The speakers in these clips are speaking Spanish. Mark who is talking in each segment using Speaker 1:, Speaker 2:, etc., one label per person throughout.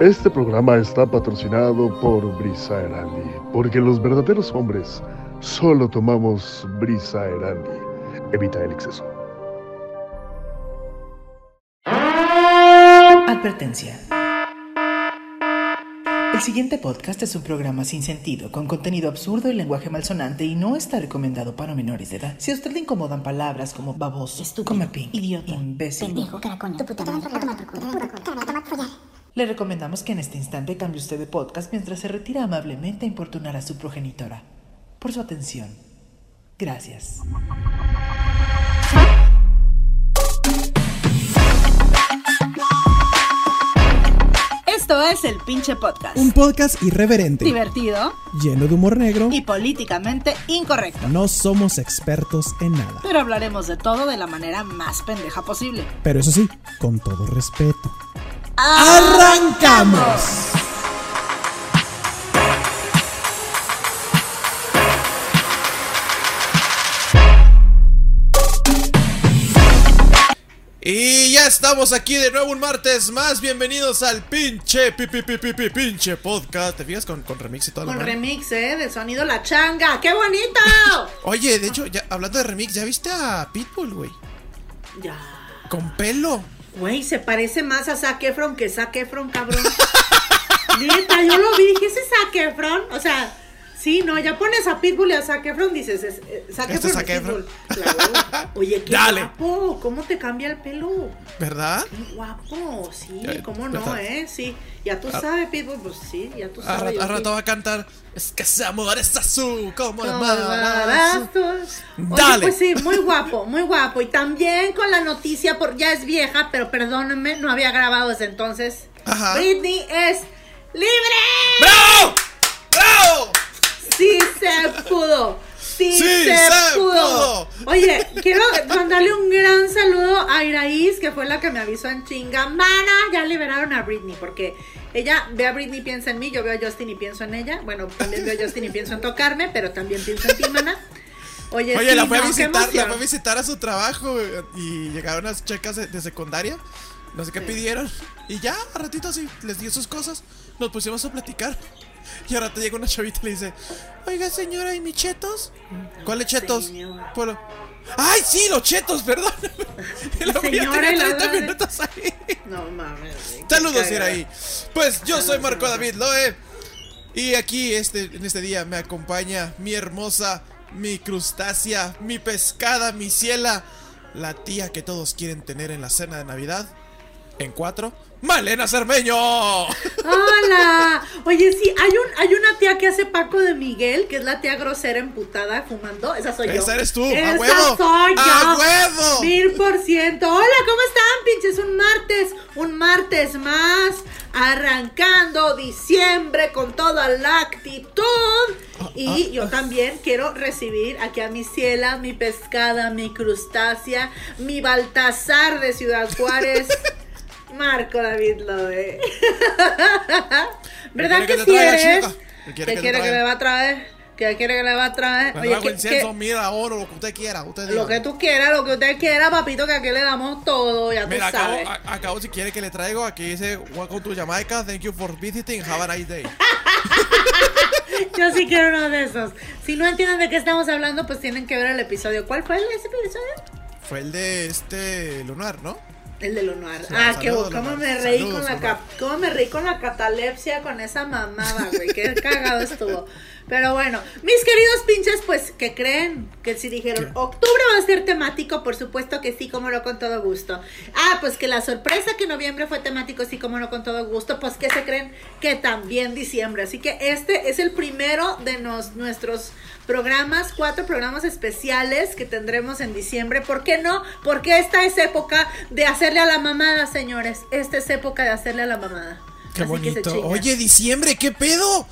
Speaker 1: Este programa está patrocinado por Brisa Erandi, porque los verdaderos hombres solo tomamos Brisa Erandi. Evita el exceso.
Speaker 2: Advertencia. El siguiente podcast es un programa sin sentido, con contenido absurdo y lenguaje malsonante y no está recomendado para menores de edad. Si a usted le incomodan palabras como baboso,
Speaker 3: Estúpido,
Speaker 2: comepín,
Speaker 3: idiota,
Speaker 2: imbécil,
Speaker 3: pendejo, caracoño, tu puta madre, a tomar por culo,
Speaker 2: le recomendamos que en este instante cambie usted de podcast mientras se retira amablemente a importunar a su progenitora. Por su atención. Gracias.
Speaker 4: Esto es el pinche podcast.
Speaker 5: Un podcast irreverente,
Speaker 4: Divertido
Speaker 5: lleno de humor negro.
Speaker 4: y políticamente incorrecto.
Speaker 5: No somos expertos en nada.
Speaker 4: Pero hablaremos de todo de la manera más pendeja posible.
Speaker 5: Pero eso sí, con todo respeto. ¡Arrancamos!
Speaker 6: Y ya estamos aquí de nuevo un martes más. Bienvenidos al pinche pi, pi, pi, pi, pi, pinche podcast. ¿Te fijas con, con remix y todo lo
Speaker 4: Con
Speaker 6: demás?
Speaker 4: remix, ¿eh? Del sonido La Changa. ¡Qué bonito!
Speaker 6: Oye, de hecho, ya hablando de remix, ¿ya viste a Pitbull, güey?
Speaker 4: ya.
Speaker 6: Con pelo.
Speaker 4: Güey, se parece más a Zac Efron que Zac Efron, cabrón. Neta, yo lo vi, dije, ¿ese es Zac Efron? O sea, sí, no, ya pones a Pitbull y a Zac Efron, dices, es, eh, Zac
Speaker 6: es
Speaker 4: Efron.
Speaker 6: Zac
Speaker 4: y
Speaker 6: Efron.
Speaker 4: Pitbull. Claro. Oye, qué
Speaker 6: Dale.
Speaker 4: guapo, ¿cómo te cambia el pelo?
Speaker 6: ¿Verdad?
Speaker 4: Qué guapo, sí,
Speaker 6: Eh,
Speaker 4: cómo no,
Speaker 6: ¿verdad?
Speaker 4: eh, sí. Ya tú sabes, Pitbull, pues sí, ya tú sabes.
Speaker 6: rato,
Speaker 4: yo
Speaker 6: a
Speaker 4: sí.
Speaker 6: rato va a cantar. Es que ese amor es azul, como el mar azul".
Speaker 4: balazos. Oye,
Speaker 6: Dale.
Speaker 4: pues sí, muy guapo, muy guapo. Y también con la noticia, por, ya es vieja, pero perdónenme, no había grabado desde entonces.
Speaker 6: Ajá.
Speaker 4: Britney es libre.
Speaker 6: ¡Bravo!
Speaker 4: Sí se pudo. Sí,
Speaker 6: Sí
Speaker 4: se,
Speaker 6: se
Speaker 4: pudo.
Speaker 6: pudo.
Speaker 4: Oye, quiero mandarle un gran saludo a Iraís, que fue la que me avisó en chinga. Mana, ya liberaron a Britney, porque ella ve a Britney y piensa en mí, yo veo a Justin y pienso en ella. Bueno, también veo a Justin y pienso en tocarme, pero también pienso en ti, mana. Oye,
Speaker 6: Oye,
Speaker 4: sí,
Speaker 6: la fue a
Speaker 4: no, qué
Speaker 6: visitar, la fue a visitar a su trabajo güey, y llegaron unas checas de, de secundaria. No sé qué pidieron. Y ya, a ratito así, les dio sus cosas. Nos pusimos a platicar. Y ahora te llega una chavita y le dice: Oiga, señora, ¿y mis chetos? ¿Cuáles chetos? Polo. ¡Ay, sí, los chetos, perdón! La
Speaker 4: Señora,
Speaker 6: tenía
Speaker 4: y la
Speaker 6: 30
Speaker 4: madre.
Speaker 6: minutos ahí.
Speaker 4: No mames.
Speaker 6: Saludos,
Speaker 4: cagado.
Speaker 6: Iraí. Pues yo soy Marco David Loe. Y aquí este, en este día me acompaña mi hermosa, mi crustácea, mi pescada, mi ciela, la tía que todos quieren tener en la cena de Navidad. En cuatro, Malena Cermeño.
Speaker 4: Hola. Oye, sí, hay un hay una tía que hace Paco de Miguel, que es la tía grosera emputada fumando. Esa soy yo.
Speaker 6: Esa eres tú, a
Speaker 4: Esa
Speaker 6: huevo.
Speaker 4: soy yo.
Speaker 6: ¡A huevo!
Speaker 4: Mil por ciento. Hola, ¿cómo están, pinches? Un martes, un martes más. Arrancando diciembre con toda la actitud.
Speaker 6: Ah,
Speaker 4: Y yo también quiero recibir aquí a mi ciela, mi pescada, mi crustácea, mi Baltasar de Ciudad Juárez. Marco David Loe. ¿Verdad
Speaker 6: ¿Qué
Speaker 4: que
Speaker 6: que
Speaker 4: sí eres?
Speaker 6: ¿Qué
Speaker 4: ¿Qué
Speaker 6: quiere que
Speaker 4: quiere que le va a traer? ¿Qué quiere que le va a traer?
Speaker 6: Me
Speaker 4: Oye, ¿qué-
Speaker 6: incienso,
Speaker 4: qué-
Speaker 6: mira, oro, lo que usted quiera. Usted
Speaker 4: lo que tú quieras, lo que usted quiera, papito, que aquí le damos todo, ya
Speaker 6: Mira,
Speaker 4: tú
Speaker 6: acabo,
Speaker 4: sabes.
Speaker 6: a- acabo si quiere que le traigo. Aquí dice Welcome to Jamaica. Thank you for visiting. Have a nice day.
Speaker 4: Yo sí quiero uno de esos. Si no entienden de qué estamos hablando, pues tienen que ver el episodio. ¿Cuál fue el- ese episodio?
Speaker 6: Fue el de este Lunar, ¿no?
Speaker 4: El de Lunar.
Speaker 6: Sí,
Speaker 4: ah, qué
Speaker 6: saludos,
Speaker 4: cómo me reí
Speaker 6: Saludos,
Speaker 4: con la cap- cómo me reí con la catalepsia con esa mamada, güey. Qué cagado estuvo. Pero bueno, mis queridos pinches, pues, ¿qué creen? Que si dijeron, octubre va a ser temático, por supuesto que sí, como no, con todo gusto. Ah, pues que la sorpresa que noviembre fue temático, sí, como no, con todo gusto. Pues, ¿qué se creen? Que también diciembre. Así que este es el primero de nos, nuestros programas, cuatro programas especiales que tendremos en diciembre. ¿Por qué no? Porque esta es época de hacerle a la mamada, señores. Esta es época de hacerle a la mamada.
Speaker 6: Qué
Speaker 4: Así que
Speaker 6: bonito. Oye, diciembre, ¿qué pedo?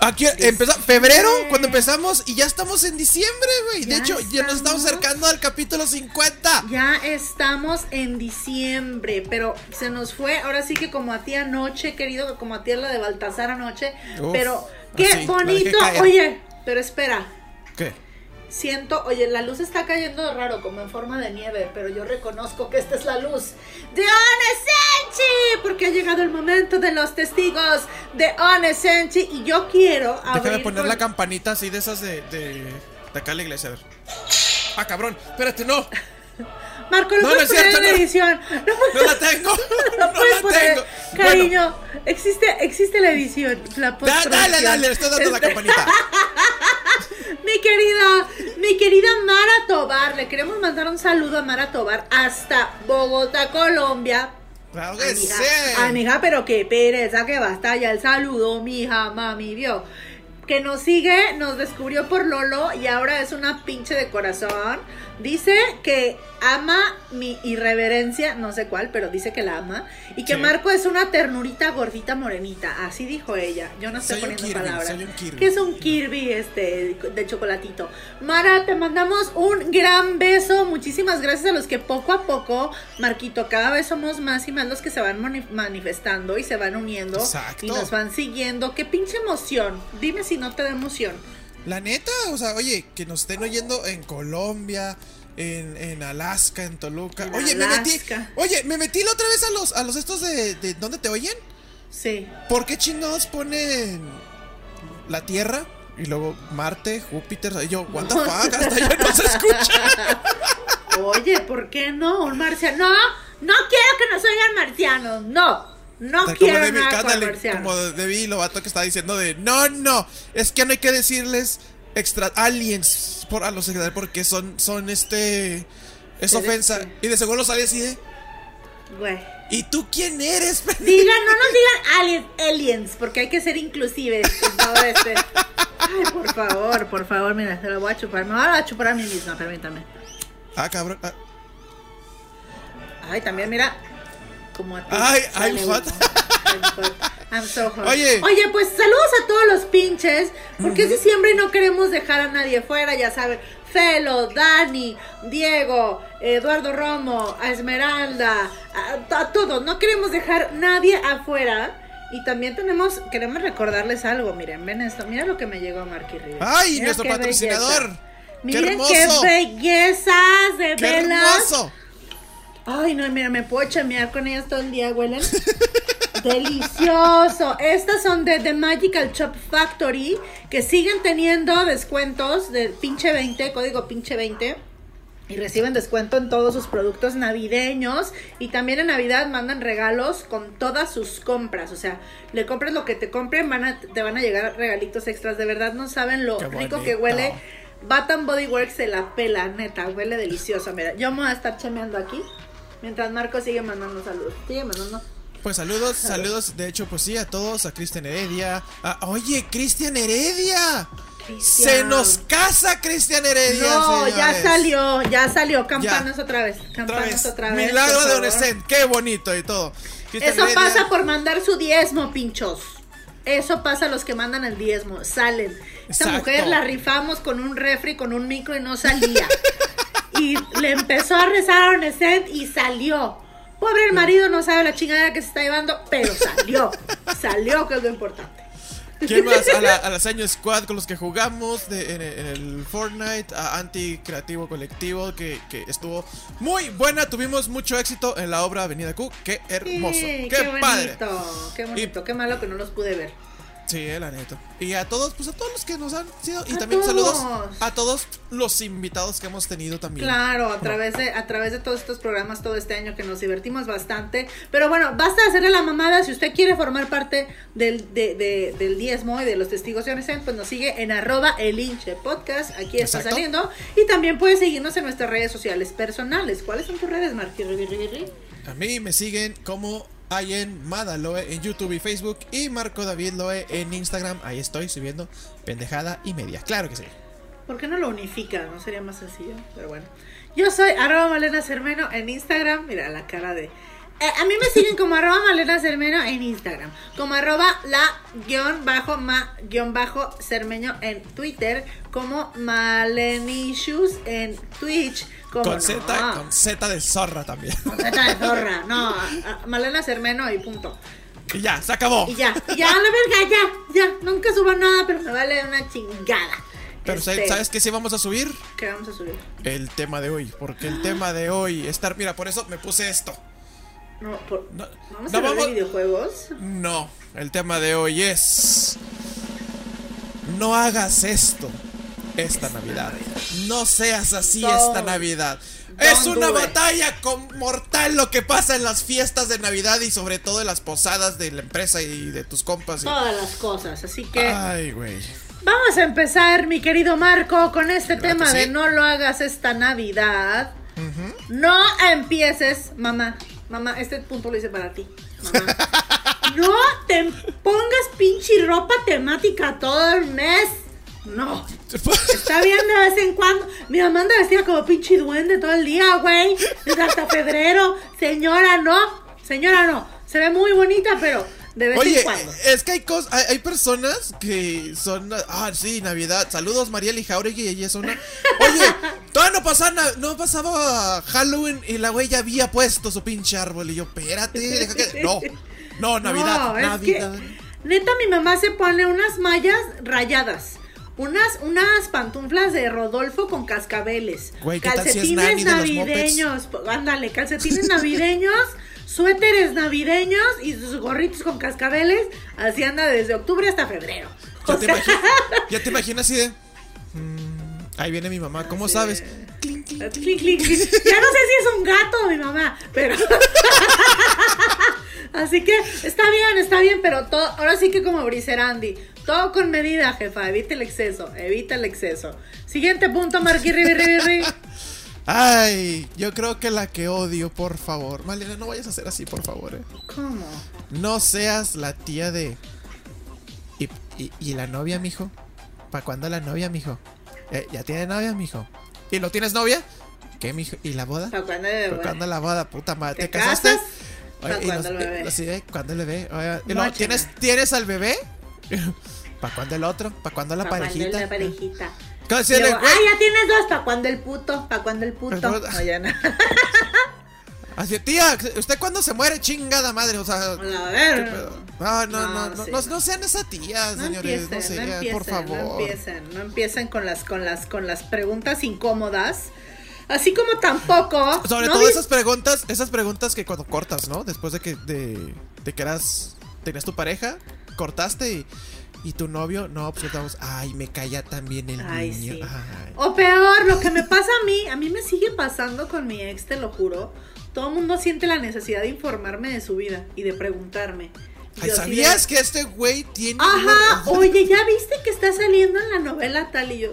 Speaker 6: Aquí empezó febrero cuando empezamos y ya estamos en diciembre, güey. De hecho, ya nos estamos acercando al capítulo 50.
Speaker 4: Ya estamos en diciembre, pero se nos fue, ahora sí que como a ti anoche, querido, como a ti la de Baltasar anoche,
Speaker 6: Uf,
Speaker 4: pero qué
Speaker 6: así,
Speaker 4: bonito. Oye, pero espera,
Speaker 6: ¿Qué?
Speaker 4: Siento, oye, la luz está cayendo raro, como en forma de nieve, pero yo reconozco que esta es la luz de Onesenchi, porque ha llegado el momento de los testigos de Onesenchi y yo quiero abrir
Speaker 6: Déjame poner
Speaker 4: con-
Speaker 6: la campanita así de esas de, de, de acá en la iglesia, a ver. Ah, cabrón, espérate, no,
Speaker 4: Marco, lo
Speaker 6: No, no
Speaker 4: puedes
Speaker 6: es
Speaker 4: poner
Speaker 6: cierto,
Speaker 4: en
Speaker 6: no.
Speaker 4: edición. No puedes-
Speaker 6: no la tengo,
Speaker 4: no
Speaker 6: no
Speaker 4: puedes
Speaker 6: la
Speaker 4: poner.
Speaker 6: tengo.
Speaker 4: Cariño, existe, existe la edición, la
Speaker 6: Da- dale, dale, le estoy dando la
Speaker 4: Este-
Speaker 6: campanita.
Speaker 4: Mi querida, mi querida Mara Tobar, le queremos mandar un saludo a Mara Tobar hasta Bogotá, Colombia.
Speaker 6: Claro que
Speaker 4: Ay, mija,
Speaker 6: sí.
Speaker 4: ay, mija, pero qué pereza que basta ya el saludo, mija, mami, vio. Que nos sigue, nos descubrió por Lolo y ahora es una pinche de corazón. Dice que ama mi irreverencia, no sé cuál, pero dice que la ama. Y que
Speaker 6: Sí.
Speaker 4: Marco es una ternurita gordita morenita. Así dijo ella. Yo no estoy
Speaker 6: Soy
Speaker 4: poniendo
Speaker 6: Kirby,
Speaker 4: palabras.
Speaker 6: soy un Kirby.
Speaker 4: Que es un Kirby este de chocolatito. Mara, te mandamos un gran beso. Muchísimas gracias a los que poco a poco, Marquito, cada vez somos más y más los que se van mani- manifestando y se van uniendo
Speaker 6: Exacto.
Speaker 4: y nos van siguiendo. Qué pinche emoción. Dime si no te da emoción.
Speaker 6: La neta, o sea, oye, que nos estén oyendo en Colombia, en, en Alaska, en Toluca.
Speaker 4: En
Speaker 6: oye, me metí. Oye, me metí la otra vez a los, a los estos de, de ¿dónde te oyen?
Speaker 4: Sí.
Speaker 6: ¿Por qué chingados ponen la Tierra? Y luego Marte, Júpiter. Y yo, what the fuck, hasta allá no se escucha.
Speaker 4: Oye, ¿por qué no? Un marciano. No, no quiero que nos oigan marcianos. No. No
Speaker 6: Como
Speaker 4: quiero
Speaker 6: Debbie,
Speaker 4: nada
Speaker 6: ándale,
Speaker 4: marcianos.
Speaker 6: como Debbie Lovato que está diciendo de no, no, es que no hay que decirles extra aliens por a los extraterrestres porque son, son este es ofensa. Y de seguro sale así de
Speaker 4: Güey.
Speaker 6: ¿Y tú quién eres?
Speaker 4: Digan, no nos digan aliens, aliens, porque hay que ser inclusives todo este. Ay, por favor, por favor, mira, se lo voy a chupar. Me voy a chupar a mí misma, permítame.
Speaker 6: Ah, cabrón. ah,
Speaker 4: Ay, también, mira. Como a ti.
Speaker 6: Ay, I'm
Speaker 4: güey.
Speaker 6: hot.
Speaker 4: I'm hot. I'm so hot.
Speaker 6: Oye.
Speaker 4: Oye, pues saludos a todos los pinches. Porque es diciembre y no queremos dejar a nadie fuera, ya saben. Felo, Dani, Diego, Eduardo Romo, a Esmeralda, a, a todos. No queremos dejar nadie afuera. Y también tenemos, queremos recordarles algo. Miren, ven esto. Mira lo que me llegó Marky Rivera.
Speaker 6: Ay,
Speaker 4: Mira
Speaker 6: nuestro
Speaker 4: qué
Speaker 6: patrocinador.
Speaker 4: belleza.
Speaker 6: ¡Qué
Speaker 4: Miren
Speaker 6: hermoso!
Speaker 4: qué bellezas de
Speaker 6: ¡Qué
Speaker 4: velas.
Speaker 6: hermoso!
Speaker 4: Ay, no, mira, me puedo chamear con ellas todo el día, huelen. Delicioso. Estas son de The Magical Chop Factory, que siguen teniendo descuentos de pinche 20, código pinche 20. Y reciben descuento en todos sus productos navideños. Y también en Navidad mandan regalos con todas sus compras. O sea, le compres lo que te compren, van a, te van a llegar regalitos extras. De verdad no saben lo rico que huele. Bath Body Works se la pela, neta, huele delicioso. Mira, yo me voy a estar chameando aquí. Mientras Marco sigue mandando saludos. Sigue mandando.
Speaker 6: Pues saludos, saludos, de hecho, pues sí, a todos, a Cristian Heredia. a- oye, Cristian Heredia.
Speaker 4: Cristian.
Speaker 6: Se nos casa Cristian Heredia.
Speaker 4: No, ya salió, ya salió. Campanas otra vez.
Speaker 6: Otra
Speaker 4: Campanas
Speaker 6: vez.
Speaker 4: otra vez.
Speaker 6: Milagro de
Speaker 4: favor.
Speaker 6: Onescent, qué bonito y todo. Cristian
Speaker 4: Eso
Speaker 6: Heredia,
Speaker 4: pasa por mandar su diezmo, pinchos. Eso pasa a los que mandan el diezmo. Salen. Esta
Speaker 6: Exacto.
Speaker 4: mujer la rifamos con un refri, con un micro y no salía. y le empezó a rezar a Onescent y salió. Pobre el marido no sabe la chingada que se está llevando, pero salió. salió, que es lo importante.
Speaker 6: ¿Quién más? A la, a la Saño Squad con los que jugamos de- en, el- en el Fortnite, a Anti Creativo Colectivo, que, que estuvo muy buena. Tuvimos mucho éxito en la obra Avenida Q. Qué hermoso,
Speaker 4: Sí,
Speaker 6: qué, padre.
Speaker 4: bonito, qué bonito, qué malo que no los pude ver.
Speaker 6: Sí, eh, la neta. Y a todos, pues a todos los que nos han sido. Y
Speaker 4: A
Speaker 6: también
Speaker 4: todos.
Speaker 6: saludos a todos los invitados que hemos tenido también.
Speaker 4: Claro, a través de a través de todos estos programas todo este año que nos divertimos bastante. Pero bueno, basta hacerle la mamada. Si usted quiere formar parte del, de- de- del diezmo y de los testigos de Onescent, pues nos sigue en arroba el hinche podcast. Aquí está
Speaker 6: Exacto.
Speaker 4: saliendo. Y también puede seguirnos en nuestras redes sociales personales. ¿Cuáles son tus redes, Marqui?
Speaker 6: A mí me siguen como Ayen Madaloe en YouTube y Facebook y Marco David Loe en Instagram. Ahí estoy subiendo pendejada y media. Claro que sí.
Speaker 4: ¿Por qué no lo unifica? ¿No sería más sencillo? Pero bueno. Yo soy arroba Malena Cermeno en Instagram. Mira la cara de... Eh, a mí me siguen como arroba Malena Cermeno en Instagram. Como arroba la guion bajo ma guion bajo cermeño en Twitter. Como Malenishus en Twitch. Como
Speaker 6: Con
Speaker 4: no,
Speaker 6: Z, con Z de zorra también.
Speaker 4: con Z de zorra. No, Malena Cermeno y punto.
Speaker 6: y ya, se acabó.
Speaker 4: Y ya, y ya, a la verga, ya, ya. Nunca subo nada, pero me vale una chingada.
Speaker 6: Pero ¿sabes-
Speaker 4: Este,
Speaker 6: ¿sabes qué sí vamos a subir?
Speaker 4: ¿Qué vamos a subir?
Speaker 6: El tema de hoy. Porque el tema de hoy estar. Mira, por eso me puse esto.
Speaker 4: No, por-
Speaker 6: No,
Speaker 4: ¿Vamos
Speaker 6: no
Speaker 4: a hablar
Speaker 6: vamos-
Speaker 4: de videojuegos?
Speaker 6: No, el tema de hoy es. No hagas esto esta Navidad. No seas así esta Navidad. Es una batalla con mortal lo que pasa en las fiestas de Navidad y sobre todo en las posadas de la empresa y de tus compas. y-
Speaker 4: Todas las cosas, así que
Speaker 6: Ay, güey.
Speaker 4: vamos a empezar, mi querido Marco, con este tema de
Speaker 6: sí.
Speaker 4: no lo hagas esta Navidad. No empieces, mamá. Mamá, este punto lo hice para ti. Mamá. no te pongas pinche ropa temática todo el mes. No. Está bien de vez en cuando. Mi mamá anda vestida como pinche duende todo el día, güey. Desde hasta febrero. Señora, no. Señora, no. Se ve muy bonita, pero de vez
Speaker 6: Oye,
Speaker 4: en cuando.
Speaker 6: es que hay cosas, hay, hay personas que son, ah, sí, Navidad. Saludos Marieli Jauregui, ella es una. Oye, todavía no pasaba, no pasaba Halloween y la güey ya había puesto su pinche árbol y yo, espérate, deja que, no, no, Navidad,
Speaker 4: No,
Speaker 6: Navidad.
Speaker 4: que, neta, mi mamá se pone unas mallas rayadas. Unas, unas pantuflas de Rodolfo con cascabeles.
Speaker 6: Güey, ¿qué tal si es
Speaker 4: calcetines navideños. Ándale, calcetines navideños, suéteres navideños y sus gorritos con cascabeles. Así anda desde octubre hasta febrero.
Speaker 6: Ya
Speaker 4: O
Speaker 6: te,
Speaker 4: sea,
Speaker 6: imaginas, ya te imaginas así de. Ahí viene mi mamá, ¿cómo sabes? Clink.
Speaker 4: Clic, clic, clic. Ya no sé si es un gato mi mamá, pero. Así que está bien, está bien, pero todo, ahora sí que como Briserandi, todo con medida, jefa, evita el exceso, evita el exceso. Siguiente punto, Marquis.
Speaker 6: Ay, yo creo que la que odio, por favor. Malena, no vayas a hacer así, por favor, eh.
Speaker 4: ¿Cómo?
Speaker 6: No seas la tía de. ¿Y, y, y la novia, mijo? ¿Para cuándo la novia, mijo? Eh, ¿Ya tiene novia, mijo? ¿Y no tienes novia? ¿Qué, mijo? ¿Y la boda?
Speaker 4: ¿Para cuándo
Speaker 6: ¿Para cuándo la boda? Puta madre. ¿Te,
Speaker 4: ¿Te
Speaker 6: casaste? y
Speaker 4: cuándo
Speaker 6: los-
Speaker 4: el bebé?
Speaker 6: y- sí, ¿eh? ¿Cuándo el bebé? Oye, y luego,
Speaker 4: Móchena.
Speaker 6: ¿tienes, ¿Tienes al bebé? ¿Para cuándo el otro? ¿Para cuándo la
Speaker 4: ¿Para cuándo
Speaker 6: parejita?
Speaker 4: la parejita? Ah, ya tienes dos, ¿para cuándo el puto? ¿Para cuándo el puto?
Speaker 6: Pero-
Speaker 4: Oye, no.
Speaker 6: Así, tía, ¿usted cuándo se muere? Chingada madre, o sea...
Speaker 4: A
Speaker 6: ¿qué
Speaker 4: ver.
Speaker 6: No, no, no,
Speaker 4: No,
Speaker 6: no,
Speaker 4: sí,
Speaker 6: no,
Speaker 4: no.
Speaker 6: no sean esa tía,
Speaker 4: No
Speaker 6: señores,
Speaker 4: empiecen,
Speaker 6: no
Speaker 4: no
Speaker 6: sean,
Speaker 4: empiecen,
Speaker 6: por favor.
Speaker 4: no empiecen, no empiecen con las, con las, con las preguntas incómodas. Así como tampoco.
Speaker 6: Sobre
Speaker 4: ¿no
Speaker 6: todo esas preguntas, esas preguntas que cuando cortas, ¿no? Después de que de, de que eras tenías tu pareja, cortaste y, y tu novio, no, pues estamos, ay, me calla también el
Speaker 4: Ay,
Speaker 6: niño.
Speaker 4: sí.
Speaker 6: Ay.
Speaker 4: O peor, lo que me pasa a mí, a mí me sigue pasando con mi ex, te lo juro. Todo el mundo siente la necesidad de informarme de su vida y de preguntarme.
Speaker 6: Ay, ¿Sabías
Speaker 4: de,
Speaker 6: que este güey tiene
Speaker 4: Ajá,
Speaker 6: una-
Speaker 4: oye, ¿ya viste que está saliendo en la novela tal? Y yo,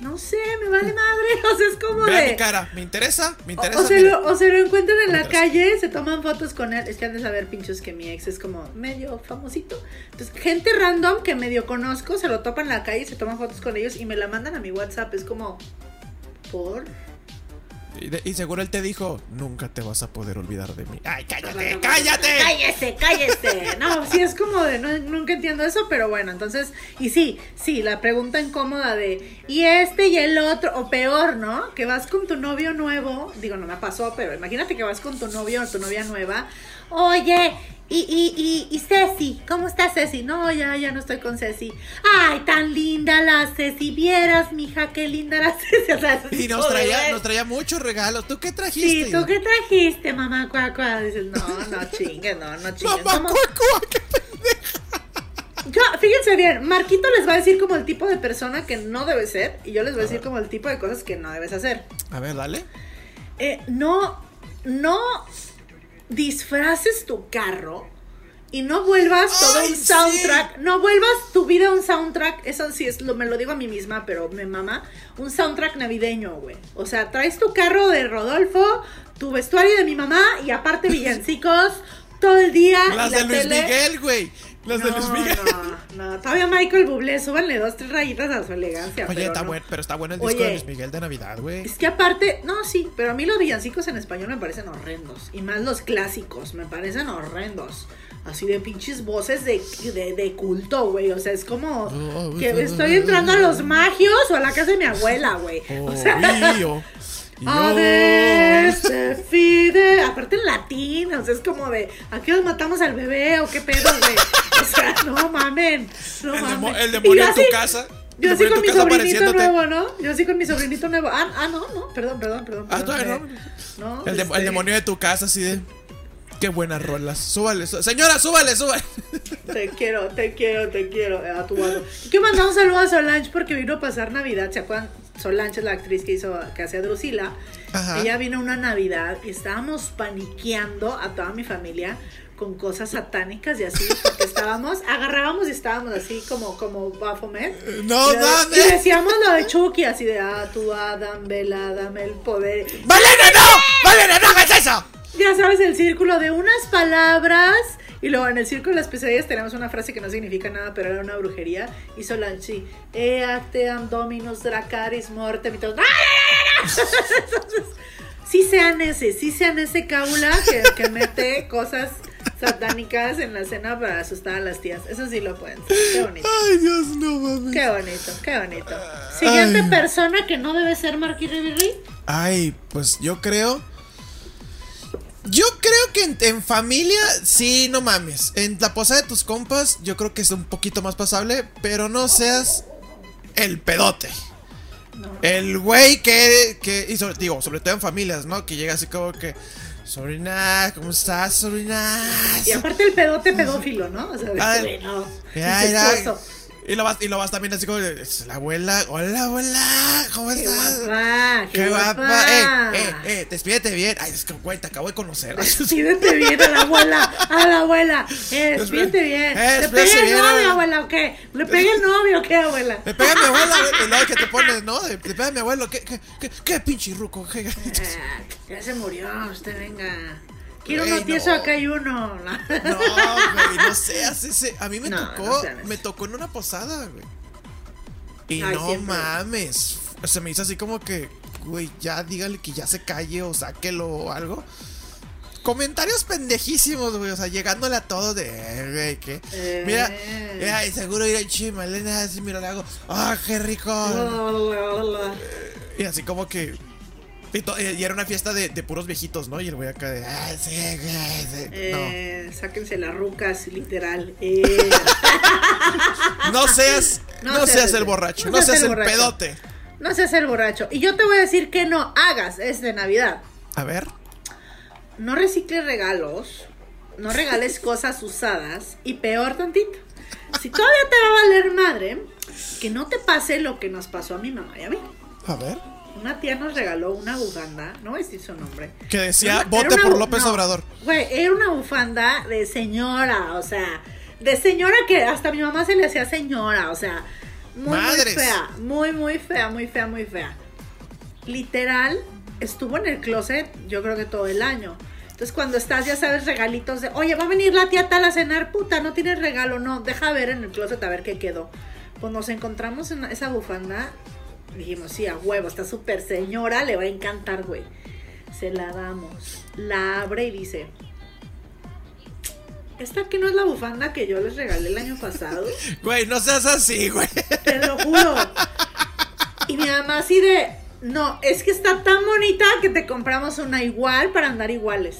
Speaker 4: no sé, me vale madre. O sea, es como
Speaker 6: Ve a
Speaker 4: de.
Speaker 6: mi cara, ¿me interesa? ¿Me interesa?
Speaker 4: o se
Speaker 6: Mira.
Speaker 4: lo, o se lo encuentran en la
Speaker 6: interesa.
Speaker 4: calle, se toman fotos con él. Es que han de saber, pinchos, que mi ex es como medio famosito. Entonces, gente random que medio conozco, se lo topan en la calle, se toman fotos con ellos y me la mandan a mi WhatsApp. Es como, ¿por?
Speaker 6: Y, y seguro él te dijo, nunca te vas a poder olvidar de mí. Ay, cállate,
Speaker 4: Bueno,
Speaker 6: cállate.
Speaker 4: Cállese, cállese. No, sí es como de, no, nunca entiendo eso, pero bueno, entonces, y sí, sí, la pregunta incómoda de, y este y el otro, o peor, ¿no? Que vas con tu novio nuevo, digo, no me pasó, pero imagínate que vas con tu novio o tu novia nueva, oye, y, y, y, y Ceci, ¿cómo está Ceci? No, ya, ya no estoy con Ceci. Ay, tan linda la Ceci, vieras, mija, qué linda la Ceci. O sea,
Speaker 6: Y nos traía, nos traía muchos regalos. ¿Tú qué trajiste?
Speaker 4: Sí, ¿tú qué trajiste, mamá cuacua? Dices, no, no chingue, no, no chingue.
Speaker 6: Mamá, cuacua, qué
Speaker 4: Yo, fíjense bien, Marquito les va a decir como el tipo de persona que no debe ser y yo les voy a decir como el tipo de cosas que no debes hacer.
Speaker 6: A ver, dale.
Speaker 4: Eh, no, no disfraces tu carro y no vuelvas todo
Speaker 6: Ay,
Speaker 4: un
Speaker 6: sí.
Speaker 4: soundtrack, no vuelvas tu vida un soundtrack, eso sí es, lo, me lo digo a mí misma, pero me mama, un soundtrack navideño, güey. O sea, traes tu carro de Rodolfo, tu vestuario de mi mamá y aparte villancicos todo el día. y
Speaker 6: Las
Speaker 4: la
Speaker 6: de Luis
Speaker 4: tele.
Speaker 6: Miguel, güey. Las de Luis Miguel.
Speaker 4: No, no, todavía Michael Bublé, súbanle dos, tres rayitas a su elegancia.
Speaker 6: Oye,
Speaker 4: pero
Speaker 6: está
Speaker 4: no.
Speaker 6: bueno, pero está bueno el disco
Speaker 4: Oye.
Speaker 6: de Luis Miguel de Navidad, güey.
Speaker 4: Es que aparte, no, sí, pero a mí los villancicos en español me parecen horrendos. Y más los clásicos, me parecen horrendos. Así de pinches voces de, de, de culto, güey. O sea, es como que estoy entrando a los magios o a la casa de mi abuela, güey. O sea,
Speaker 6: Obvio.
Speaker 4: a ver, se fide. Aparte en latín, o sea, es como de, ¿a qué nos matamos al bebé o qué pedo, güey? No mamen, no
Speaker 6: El,
Speaker 4: mamen.
Speaker 6: el demonio en tu
Speaker 4: así,
Speaker 6: casa.
Speaker 4: Yo así con mi sobrinito nuevo, ¿no? Yo así con mi sobrinito nuevo. Ah, ah no, no, perdón, perdón, perdón.
Speaker 6: Ah,
Speaker 4: perdón, eh, no.
Speaker 6: El, de-
Speaker 4: este,
Speaker 6: el demonio de tu casa, así de. Qué buenas rolas. Súbale, sú- señora, súbale, súbale.
Speaker 4: Te quiero, te quiero, te quiero. eh, A tu lado. Quiero mandar un saludo a Solange porque vino a pasar Navidad. ¿Se acuerdan? Solange es la actriz que hizo, que hacía Drusila. Ella vino una Navidad y estábamos paniqueando a toda mi familia con cosas satánicas y así, porque estábamos, agarrábamos y estábamos así como, como Baphomet.
Speaker 6: No
Speaker 4: y,
Speaker 6: mames.
Speaker 4: y decíamos lo de Chucky, así de, ah, tú Adam, vela, dame el poder.
Speaker 6: ¡Valena, no! ¡Valena, no hagas eso!
Speaker 4: Ya sabes, el círculo de unas palabras. Y luego en el círculo de las pesadillas tenemos una frase que no significa nada, pero era una brujería. Y Solange, sí. Eacteam dominus dracaris mortem y todo. Entonces, sí sean ese, sí sean ese caula que, que mete cosas satánicas en la cena para asustar a las tías. Eso sí lo pueden. hacer. Qué bonito.
Speaker 6: Ay, Dios, no mames.
Speaker 4: Qué bonito, qué bonito. Siguiente
Speaker 6: Ay.
Speaker 4: persona que no debe ser Marky Riverry.
Speaker 6: Ay, pues yo creo. Yo creo que en, en familia, sí, no mames. En la posada de tus compas, yo creo que es un poquito más pasable, pero no seas el pedote. El güey que, que y sobre, digo, sobre todo en familias, ¿no? Que llega así como que, sobrina, ¿cómo estás, sobrina?
Speaker 4: Y aparte el pedote pedófilo, ¿no? O sea,
Speaker 6: Ay,
Speaker 4: bueno,
Speaker 6: Ya, ya. Y lo vas, y lo vas también así como, de, "Es la abuela, hola abuela, ¿cómo
Speaker 4: Qué
Speaker 6: estás?
Speaker 4: guapa, qué,
Speaker 6: Qué
Speaker 4: guapa.
Speaker 6: guapa, eh, eh, eh, despídete bien. Ay, es que güey, te acabo de conocer.
Speaker 4: Despídete bien a la abuela, a la abuela. Eh, despídete bien.
Speaker 6: Eh,
Speaker 4: ¿Le
Speaker 6: despídese
Speaker 4: pega el novio,
Speaker 6: abuela.
Speaker 4: abuela, o qué? ¿Le pega el novio o qué, abuela?
Speaker 6: Me pega mi abuela, y luego que te pones, ¿no? Le pega a mi abuelo, ¿qué, qué, qué, qué pinche ruco? ¿Qué?
Speaker 4: Ah, ya se murió, usted venga. Quiero uno tieso, acá hay uno.
Speaker 6: No, güey, no seas ese. A mí me tocó, me tocó en una posada, güey. Y
Speaker 4: Ay,
Speaker 6: no
Speaker 4: siempre.
Speaker 6: mames. Se me hizo así como que, güey, ya dígale que ya se calle o sáquelo o algo. Comentarios pendejísimos, güey. O sea, llegándole a todo de, eh, güey, ¿qué?
Speaker 4: Eh.
Speaker 6: Mira, ay, seguro ir a Chimalena, así, mira, le hago, ¡ah, qué rico! Y así como que. Y, to- y era una fiesta de, de puros viejitos, ¿no? Y el güey acá de. ¡Ah, sí, sí".
Speaker 4: Eh, sáquense las rucas, literal. Eh,
Speaker 6: No. No seas.
Speaker 4: No
Speaker 6: No,
Speaker 4: seas
Speaker 6: el borracho.
Speaker 4: No
Speaker 6: No,
Speaker 4: seas
Speaker 6: seas
Speaker 4: el
Speaker 6: el,
Speaker 4: borracho.
Speaker 6: pedote.
Speaker 4: no seas el borracho. Y yo te voy a decir que no hagas es de Navidad.
Speaker 6: A ver.
Speaker 4: No recicles regalos, no regales cosas usadas y peor tantito. Si todavía te va a valer madre, que no te pase lo que nos pasó a mi mamá y a mí.
Speaker 6: A ver.
Speaker 4: Una tía nos regaló una bufanda, no voy a decir su nombre.
Speaker 6: Que decía,
Speaker 4: una-
Speaker 6: vote por López
Speaker 4: no,
Speaker 6: Obrador.
Speaker 4: Güey, era una bufanda de señora, o sea, de señora que hasta a mi mamá se le hacía señora, o sea, muy, muy fea, muy, muy fea, muy fea, muy fea. Literal, estuvo en el closet, yo creo que todo el año. Entonces, cuando estás, ya sabes, regalitos de, oye, va a venir la tía tal a cenar, puta, no tienes regalo, no, deja ver en el closet a ver qué quedó. Pues nos encontramos en esa bufanda, dijimos, sí, a huevo, está súper señora, le va a encantar, güey. Se la damos, la abre y dice, ¿esta que no es la bufanda que yo les regalé el año pasado?
Speaker 6: Güey, no seas así, güey.
Speaker 4: Te lo juro. Y mi mamá así de, no, es que está tan bonita que te compramos una igual para andar iguales.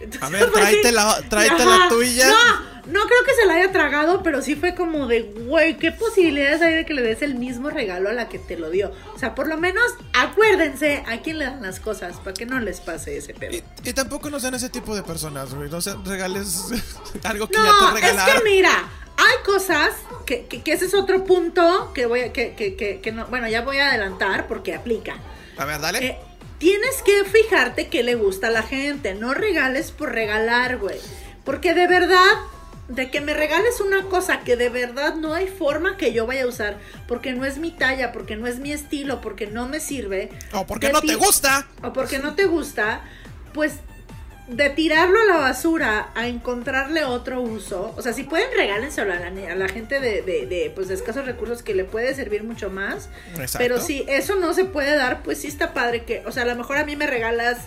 Speaker 4: Entonces,
Speaker 6: A ver,
Speaker 4: fue así,
Speaker 6: tráete la- tráete la
Speaker 4: ajá,
Speaker 6: tuya.
Speaker 4: No, no creo que se la haya tragado, pero sí fue como de, güey, ¿qué posibilidades hay de que le des el mismo regalo a la que te lo dio? O sea, por lo menos acuérdense a quién le dan las cosas para que no les pase ese pedo.
Speaker 6: Y, y tampoco no sean ese tipo de personas, güey. No sean regales algo que
Speaker 4: No,
Speaker 6: ya te
Speaker 4: es
Speaker 6: regalaron.
Speaker 4: que mira, hay cosas que, que, que ese es otro punto que voy a, que, que, que, que no, bueno, ya voy a adelantar porque aplica.
Speaker 6: A ver, dale.
Speaker 4: Eh, tienes que fijarte qué le gusta a la gente, no regales por regalar, güey. Porque de verdad, de que me regales una cosa que de verdad no hay forma que yo vaya a usar, porque no es mi talla, porque no es mi estilo, porque no me sirve.
Speaker 6: o porque no te gusta.
Speaker 4: o porque no te gusta, pues de tirarlo a la basura a encontrarle otro uso, o sea, si pueden regálenselo a la, a la gente de, de, de, pues, de escasos recursos que le puede servir mucho más,
Speaker 6: Exacto.
Speaker 4: pero si eso no se puede dar, pues sí está padre que, o sea, a lo mejor a mí me regalas,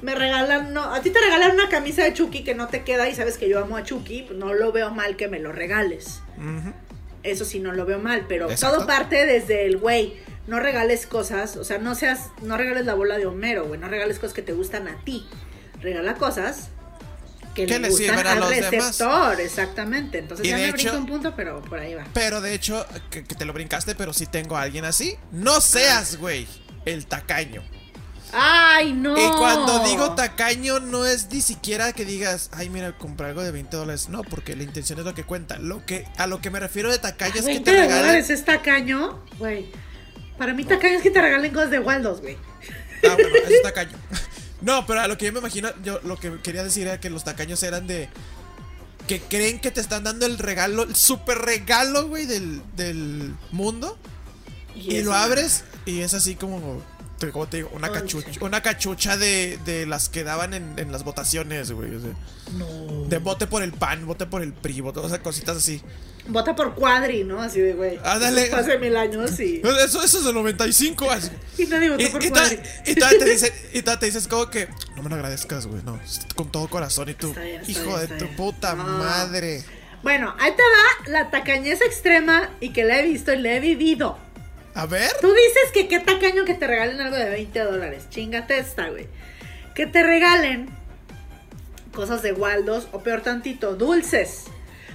Speaker 4: me regalan, no, a ti te regalan una camisa de Chucky que no te queda y sabes que yo amo a Chucky, pues no lo veo mal que me lo regales. Eso sí no lo veo mal, pero
Speaker 6: Exacto.
Speaker 4: todo parte desde el güey. No regales cosas, o sea, no seas, no regales la bola de Homero, güey. No regales cosas que te gustan a ti. Regala cosas que,
Speaker 6: Que
Speaker 4: le gustan
Speaker 6: sirven a
Speaker 4: al
Speaker 6: los demás.
Speaker 4: receptor, exactamente. Entonces
Speaker 6: Y
Speaker 4: ya me
Speaker 6: hecho-
Speaker 4: brinco un punto, pero por ahí va.
Speaker 6: Pero de hecho, que, que te lo brincaste, pero si tengo a alguien así. No seas, güey, el tacaño.
Speaker 4: ¡Ay, no!
Speaker 6: Y cuando digo tacaño, no es ni siquiera que digas, ay, mira, compré algo de 20 dólares. No, porque la intención es lo que cuenta. Lo que, a lo que me refiero de tacaño es que
Speaker 4: 20
Speaker 6: te regalen.
Speaker 4: dólares es tacaño, güey. Para mí tacaño es que te regalen cosas de Waldos, güey.
Speaker 6: Ah, bueno, eso es tacaño. No, pero a lo que yo me imagino, yo lo que quería decir era que los tacaños eran de. Que creen que te están dando el regalo, el super regalo, güey, del, del mundo. Y,
Speaker 4: eso,
Speaker 6: lo abres y es así como. Te- digo, una cachucha, una cachucha de, de las que daban en, en las votaciones, güey. o sea, De vote por el PAN, vote por el PRI, vote, o sea, cositas así.
Speaker 4: Vota por cuadri, ¿no? Así de, güey.
Speaker 6: Ándale.
Speaker 4: Fue Hace mil años y,
Speaker 6: Eso, eso es del 95, así.
Speaker 4: y nadie votó
Speaker 6: Y,
Speaker 4: por
Speaker 6: y
Speaker 4: cuadri.
Speaker 6: ta- y todavía te dice, y te dices como que no me lo agradezcas, güey, no, con todo corazón y tú,
Speaker 4: bien,
Speaker 6: hijo
Speaker 4: bien,
Speaker 6: de tu
Speaker 4: bien.
Speaker 6: puta
Speaker 4: No.
Speaker 6: madre.
Speaker 4: Bueno, ahí te va la tacañez extrema y que la he visto y la he vivido.
Speaker 6: A ver,
Speaker 4: Tú dices que qué tacaño que te regalen algo de 20 dólares. Chingate esta, güey. Que te regalen cosas de Waldos o peor tantito, dulces.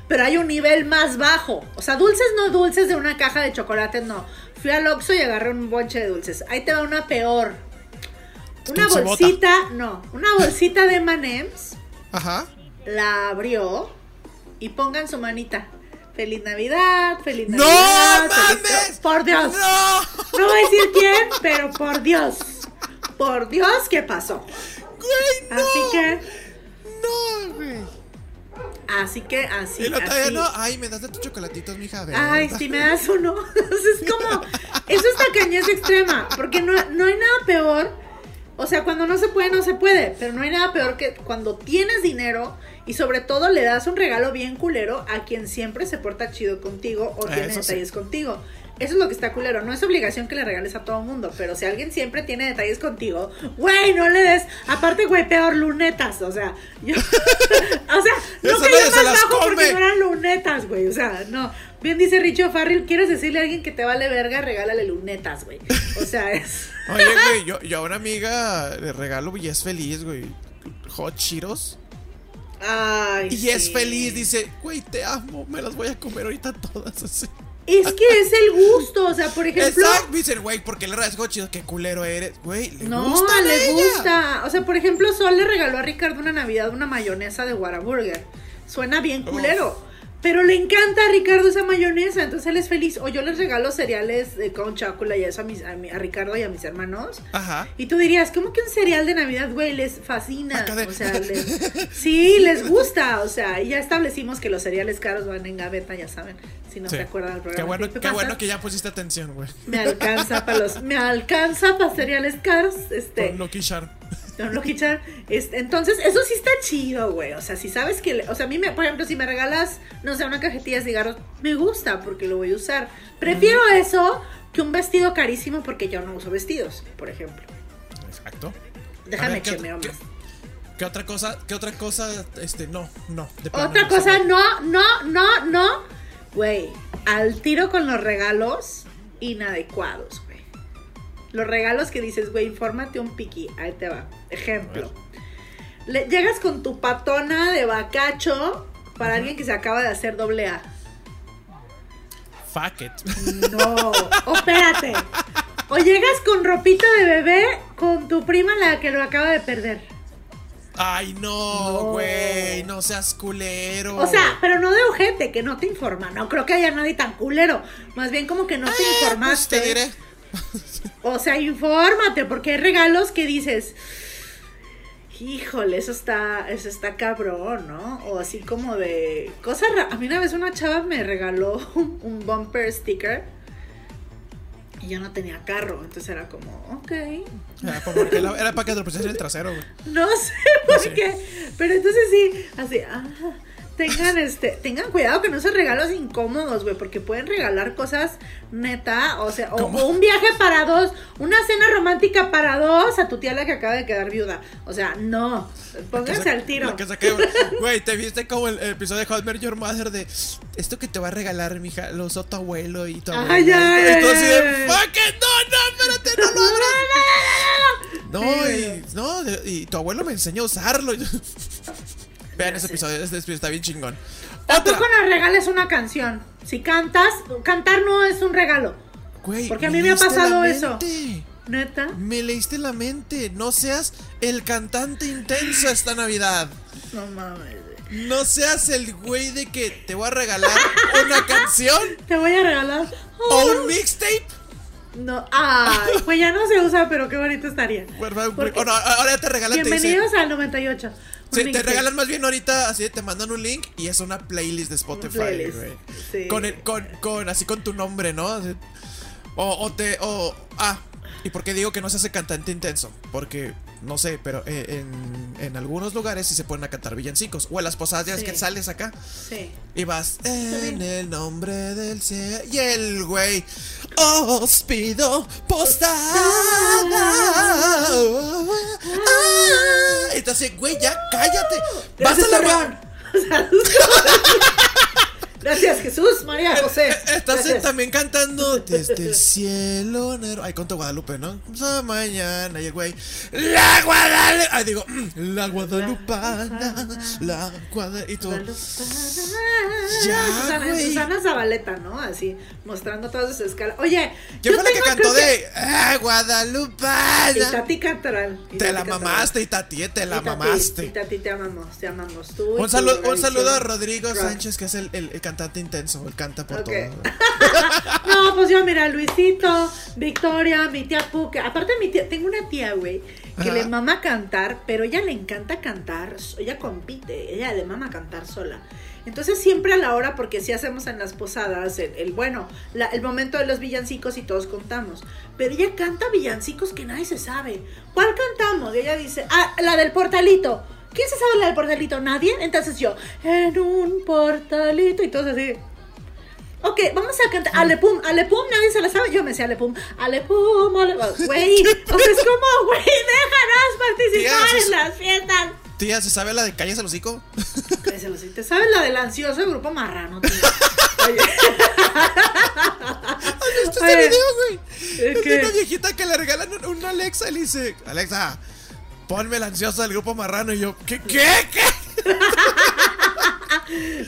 Speaker 4: Pero hay un nivel más bajo. O sea, dulces no dulces de una caja de chocolates, no. Fui al Oxxo y agarré un bonche de dulces. Ahí te va una peor. Una bolsita, no, una bolsita de M&M's.
Speaker 6: ajá.
Speaker 4: La abrió y pongan su manita. Feliz Navidad, feliz
Speaker 6: ¡No
Speaker 4: Navidad. feliz-
Speaker 6: mames!
Speaker 4: Por Dios.
Speaker 6: ¡No!
Speaker 4: No voy a decir quién, pero por Dios. Por Dios, ¿qué pasó?
Speaker 6: ¡Güey, no!
Speaker 4: Así que,
Speaker 6: ¡No, güey!
Speaker 4: así que, así.
Speaker 6: y
Speaker 4: así.
Speaker 6: no, ay, me das de tus chocolatitos, mija, ver.
Speaker 4: Ay, si me das uno. Es como, eso es tacañez extrema, porque no, no hay nada peor. O sea, cuando no se puede, no se puede, pero no hay nada peor que cuando tienes dinero y sobre todo le das un regalo bien culero a quien siempre se porta chido contigo o tiene
Speaker 6: Eso sí.
Speaker 4: detalles contigo. Eso es lo que está culero. No es obligación que le regales a todo mundo, pero si alguien siempre tiene detalles contigo, güey, no le des. Aparte, güey, peor lunetas. O sea, yo. o sea, no que yo más bajo porque
Speaker 6: come.
Speaker 4: no eran lunetas, güey. O sea, no. Bien dice Richo Farrell, ¿quieres decirle a alguien que te vale verga? Regálale lunetas, güey. O sea, es.
Speaker 6: Oye, güey, yo, yo a una amiga le regalo y es feliz, güey. Hot Cheetos.
Speaker 4: Ay.
Speaker 6: Y es feliz, dice, güey, te amo, me las voy a comer ahorita todas así.
Speaker 4: Es que es el gusto. O sea, por ejemplo.
Speaker 6: Exacto, dicen, güey, porque le Hot Cheetos, qué culero eres. Güey, le
Speaker 4: No,
Speaker 6: gusta
Speaker 4: le
Speaker 6: ella.
Speaker 4: gusta. O sea, por ejemplo, Sol le regaló a Ricardo una Navidad una mayonesa de Whataburger. Suena bien culero. Pero le encanta a Ricardo esa mayonesa, entonces él es feliz. O yo les regalo cereales eh, con chocolate y eso a, mis, a, mi- a Ricardo y a mis hermanos.
Speaker 6: Ajá.
Speaker 4: Y tú dirías, ¿cómo que un cereal de Navidad, güey, les fascina? O sea, les- sí, les gusta. O sea, y ya establecimos que los cereales caros van en gaveta, ya saben. Si no
Speaker 6: Sí.
Speaker 4: se acuerdan del programa.
Speaker 6: Qué bueno que ya pusiste atención, güey.
Speaker 4: Me alcanza para los, me alcanza para cereales caros, este.
Speaker 6: Con Lucky Sharp.
Speaker 4: Don Lucky Charm. Este, entonces, eso sí está chido, güey. O sea, si sabes que, o sea, a mí, me, por ejemplo, si me regalas, no sé, una cajetilla de cigarros, me gusta porque lo voy a usar. Prefiero eso que un vestido carísimo porque yo no uso vestidos, por ejemplo.
Speaker 6: Exacto.
Speaker 4: Déjame
Speaker 6: ver, ¿qué-
Speaker 4: chemeo
Speaker 6: qué-
Speaker 4: más.
Speaker 6: ¿Qué otra cosa? ¿Qué otra cosa? Este, no, no. de
Speaker 4: Otra
Speaker 6: no,
Speaker 4: cosa, no, no, no, no. Güey, al tiro con los regalos inadecuados. Los regalos que dices, güey, infórmate un piqui. Ahí te va. Ejemplo. Le- llegas con tu patona de bacacho para alguien que se acaba de hacer doble A.
Speaker 6: Fuck it.
Speaker 4: No, espérate. O llegas con ropita de bebé con tu prima la que lo acaba de perder.
Speaker 6: Ay, no, güey. No. seas culero.
Speaker 4: O sea, pero no de ojete, que no te informa. No creo que haya nadie tan culero. Más bien como que no te
Speaker 6: Eh, pues
Speaker 4: informaste.
Speaker 6: te diré.
Speaker 4: O sea, infórmate, porque hay regalos que dices, híjole, eso está, eso está cabrón, ¿no? O así como de cosas ra- A mí una vez una chava me regaló un, un bumper sticker y yo no tenía carro, entonces era como, ok,
Speaker 6: Era para, porque la- era para que te lo pusieras en el trasero, güey.
Speaker 4: no sé por qué, pero entonces sí, así, ah, tengan este, tengan cuidado que no sean regalos incómodos, güey, porque pueden regalar cosas neta, o sea, o, un viaje para dos, una cena romántica para dos a tu tía la que acaba de quedar viuda, o sea, no, pónganse al tiro.
Speaker 6: Güey. Te viste como el, el episodio de Met Your Mother de esto que te va a regalar, mija, lo usó tu abuelo y tu abuelo.
Speaker 4: Ay, ay,
Speaker 6: y tú así de,
Speaker 4: ay.
Speaker 6: fuck it, no, no, espérate, no lo abras. No, y, no, de- y tu abuelo me enseñó a usarlo. Vean ese episodio, este episodio está bien chingón.
Speaker 4: Tampoco
Speaker 6: Otra.
Speaker 4: nos regales una canción. Si cantas, cantar no es un regalo.
Speaker 6: Güey,
Speaker 4: Porque a mí me ha
Speaker 6: leíste la
Speaker 4: pasado eso.
Speaker 6: mente.
Speaker 4: Neta.
Speaker 6: Me leíste la mente. No seas el cantante intenso esta Navidad.
Speaker 4: No mames.
Speaker 6: No seas el güey de que te voy a regalar una canción
Speaker 4: Te voy a regalar.
Speaker 6: o un mixtape.
Speaker 4: No, ay, pues ya no se usa, pero qué bonito estaría.
Speaker 6: Bueno,
Speaker 4: Porque-
Speaker 6: oh, ahora te regalan.
Speaker 4: Bienvenidos al 98.
Speaker 6: Sí, te regalan más bien ahorita, así te mandan un link y es una playlist de Spotify,
Speaker 4: playlist,
Speaker 6: güey.
Speaker 4: sí.
Speaker 6: Con, el, con, con, así con tu nombre, ¿no? Así- O, o te, o, ah, ¿y por qué digo que no se hace cantante intenso? Porque, no sé, pero eh, en, en algunos lugares sí se ponen a cantar villancicos. O en las posadas ya
Speaker 4: Sí.
Speaker 6: que sales acá
Speaker 4: Sí.
Speaker 6: y vas en el nombre del cielo. Y el güey, os pido postada. Ah, Entonces, güey, ya cállate. Vas a la.
Speaker 4: Gracias, Jesús, María, José.
Speaker 6: Estás
Speaker 4: Gracias.
Speaker 6: también cantando desde el cielo negro. Ay, conto Guadalupe, ¿no? Mañana y el güey. La Guadalupe. Ay, digo, mm, la Guadalupana. La Guadalupe. Y tú. Ya,
Speaker 4: Susana. Susana Zabaleta, ¿no? Así, mostrando todas sus escalas. Oye,
Speaker 6: ¿Quién
Speaker 4: yo
Speaker 6: fue la que cantó de ah,
Speaker 4: Y
Speaker 6: Guadalupana?
Speaker 4: Tati Cantoral. Y
Speaker 6: Te la mamaste, y Tati, eh, te la mamaste.
Speaker 4: Y Tati, te amamos, te amamos. Tú
Speaker 6: Un saludo, un
Speaker 4: Gabriel
Speaker 6: saludo a. Rodrigo. Sánchez, que es el cantante intenso. Él canta por
Speaker 4: Ok.
Speaker 6: todo.
Speaker 4: No, pues yo, mira, Luisito, Victoria, mi tía Puca. Aparte, mi tía, tengo una tía, güey, que
Speaker 6: Ajá.
Speaker 4: le mama cantar, pero ella le encanta cantar. Ella compite, ella le mama cantar sola. Entonces, siempre a la hora, porque si hacemos en las posadas, el, el- bueno, la- el momento de los villancicos y todos contamos. Pero ella canta villancicos que nadie se sabe. ¿Cuál cantamos? Y ella dice, ah, la del portalito. ¿Quién se sabe la del portalito? ¿Nadie? Entonces yo, en un portalito, y todos así. Ok, vamos a cantar Alepum, Alepum, nadie se la sabe. Yo me sé Alepum, Alepum, Alepum. Güey, o sea, es como, güey, déjanos participar
Speaker 6: Tía,
Speaker 4: en las fiestas.
Speaker 6: Tía, ¿se sabe la de Calles el hocico?
Speaker 4: Te sabes la del ansioso del grupo marrano, tío. Oye.
Speaker 6: ¿Viste
Speaker 4: Oye,
Speaker 6: este video, güey?
Speaker 4: ¿de
Speaker 6: Es
Speaker 4: qué?
Speaker 6: de una viejita que le regalan un- una Alexa y le dice, Alexa, ponme la ansiosa del grupo marrano. Y yo, ¿qué, qué, qué?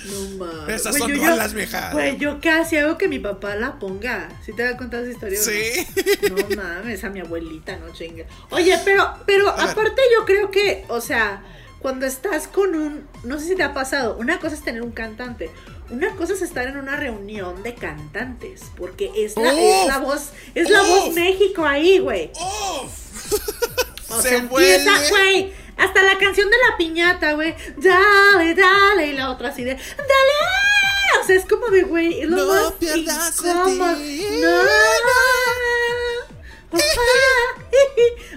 Speaker 4: No mames.
Speaker 6: Esas son
Speaker 4: yo-
Speaker 6: rolas, vieja.
Speaker 4: Güey, yo casi hago que mi papá la ponga. ¿Sí te había contado esa historia?
Speaker 6: Sí.
Speaker 4: No mames, a mi abuelita, no chingue. Oye, pero, pero
Speaker 6: A ver.
Speaker 4: aparte yo creo que, o sea, cuando estás con un, no sé si te ha pasado, una cosa es tener un cantante, una cosa es estar en una reunión de cantantes, porque es la, es la voz, es la voz. México ahí, güey. O
Speaker 6: Se
Speaker 4: sea, empieza,
Speaker 6: vuelve-
Speaker 4: güey, hasta la canción de la piñata, güey, dale, dale, y la otra así de, dale, o sea, es como de, güey,
Speaker 6: No
Speaker 4: más
Speaker 6: pierdas el
Speaker 4: incómodo. No, no.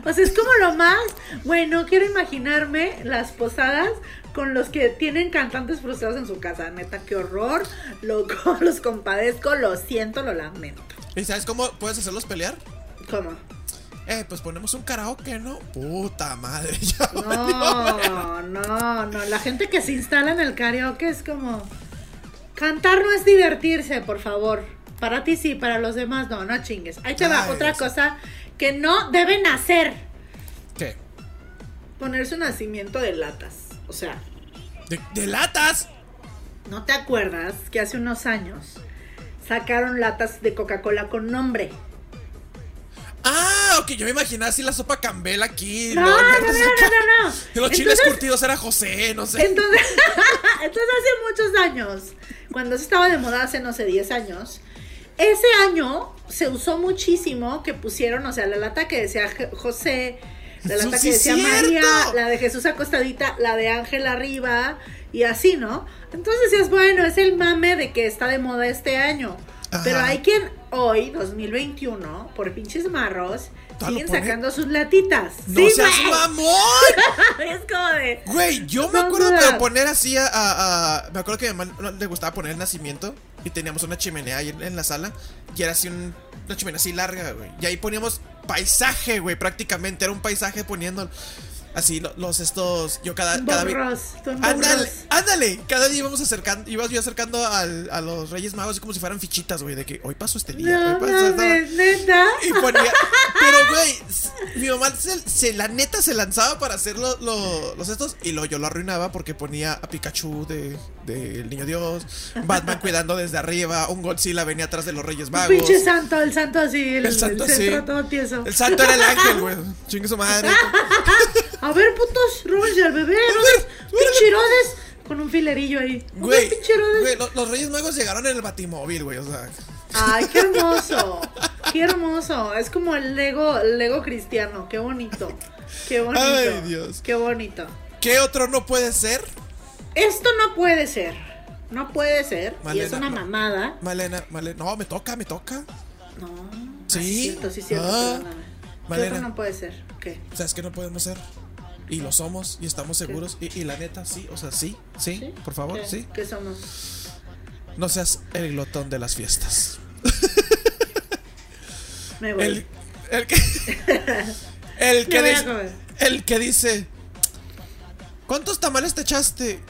Speaker 4: O sea, es como lo más, güey, no quiero imaginarme las posadas con los que tienen cantantes frustrados en su casa, neta, qué horror, lo, los compadezco, lo siento, lo lamento.
Speaker 6: ¿Y sabes cómo puedes hacerlos pelear?
Speaker 4: ¿Cómo?
Speaker 6: Eh, pues ponemos un karaoke, ¿no? Puta madre, ya.
Speaker 4: No, no, no. La gente que se instala en el karaoke es como. Cantar no es divertirse, por favor. Para ti sí, para los demás no, no chingues. Ahí te va
Speaker 6: Ay,
Speaker 4: otra cosa que no deben hacer:
Speaker 6: ¿Qué?
Speaker 4: ponerse un nacimiento de latas. O sea,
Speaker 6: ¿De, de latas?
Speaker 4: ¿no te acuerdas que hace unos años sacaron latas de Coca-Cola con nombre?
Speaker 6: Ah, ok, yo me imaginaba así la sopa Campbell aquí.
Speaker 4: No, no, no, no, no, no.
Speaker 6: los chiles curtidos era José, no sé.
Speaker 4: Entonces, entonces hace muchos años, cuando eso estaba de moda hace no sé 10 años, ese año se usó muchísimo que pusieron, o sea, la lata que decía José, la lata
Speaker 6: sí
Speaker 4: que decía
Speaker 6: cierto.
Speaker 4: María, la de Jesús acostadita, la de Ángel arriba y así, ¿no? Entonces decías, bueno, es el mame de que está de moda este año.
Speaker 6: Ajá.
Speaker 4: Pero hay quien hoy, 2021, por pinches marros,
Speaker 6: ¿Todavía lo
Speaker 4: siguen sacando sus latitas.
Speaker 6: ¡No
Speaker 4: Sí,
Speaker 6: seas mamón!
Speaker 4: Es como de...
Speaker 6: Güey, yo me acuerdo de poner así a, a- a- Me acuerdo que a mi mamá le gustaba poner el nacimiento. Y teníamos una chimenea ahí en, en la sala. Y era así un- una chimenea así larga, güey. Y ahí poníamos paisaje, güey, prácticamente. Era un paisaje poniendo. Así, lo- los estos. Yo cada. cada vi-
Speaker 4: Borros, son
Speaker 6: Ándale, ándale. Cada día íbamos acercando, ibas yo acercando al- a los Reyes Magos como si fueran fichitas, güey, de que hoy pasó este día.
Speaker 4: No
Speaker 6: hoy pasó
Speaker 4: neta.
Speaker 6: Y ponía. Pero, güey, mi mamá se, se- la neta se lanzaba para hacer lo- lo- los estos. Y lo, yo lo arruinaba porque ponía a Pikachu de, de El Niño Dios, Batman cuidando desde arriba, un Godzilla venía atrás de los Reyes Magos.
Speaker 4: Pinche santo, el santo así, el,
Speaker 6: El santo
Speaker 4: el
Speaker 6: así.
Speaker 4: centro todo tieso.
Speaker 6: El santo era el ángel, güey. Chingue su madre.
Speaker 4: A ver, putos, róbense al bebé, no Con un filerillo ahí.
Speaker 6: Güey, los Reyes Magos llegaron en el Batimóvil, güey, o sea.
Speaker 4: Ay, qué hermoso. Qué hermoso. Es como el Lego, el Lego cristiano. Qué bonito. Qué bonito.
Speaker 6: Ay, Dios.
Speaker 4: Qué bonito.
Speaker 6: ¿Qué otro no puede ser?
Speaker 4: Esto no puede ser. No puede ser. y
Speaker 6: Malena,
Speaker 4: es una
Speaker 6: no.
Speaker 4: mamada.
Speaker 6: Malena, Malena. No, me toca, me toca.
Speaker 4: No.
Speaker 6: Sí.
Speaker 4: Sí, cierto, sí, cierto,
Speaker 6: Ah.
Speaker 4: ¿Qué
Speaker 6: Malena.
Speaker 4: otro no puede ser? ¿Qué?
Speaker 6: O sea, es que no podemos ser. Y lo somos, y estamos seguros. Y, y la neta, sí, o sea, sí, sí,
Speaker 4: ¿Sí?
Speaker 6: por favor,
Speaker 4: ¿Qué?
Speaker 6: sí.
Speaker 4: ¿Qué somos?
Speaker 6: No seas el glotón de las fiestas.
Speaker 4: Me voy.
Speaker 6: El, el que. El que dice. El que dice. ¿Cuántos tamales te echaste?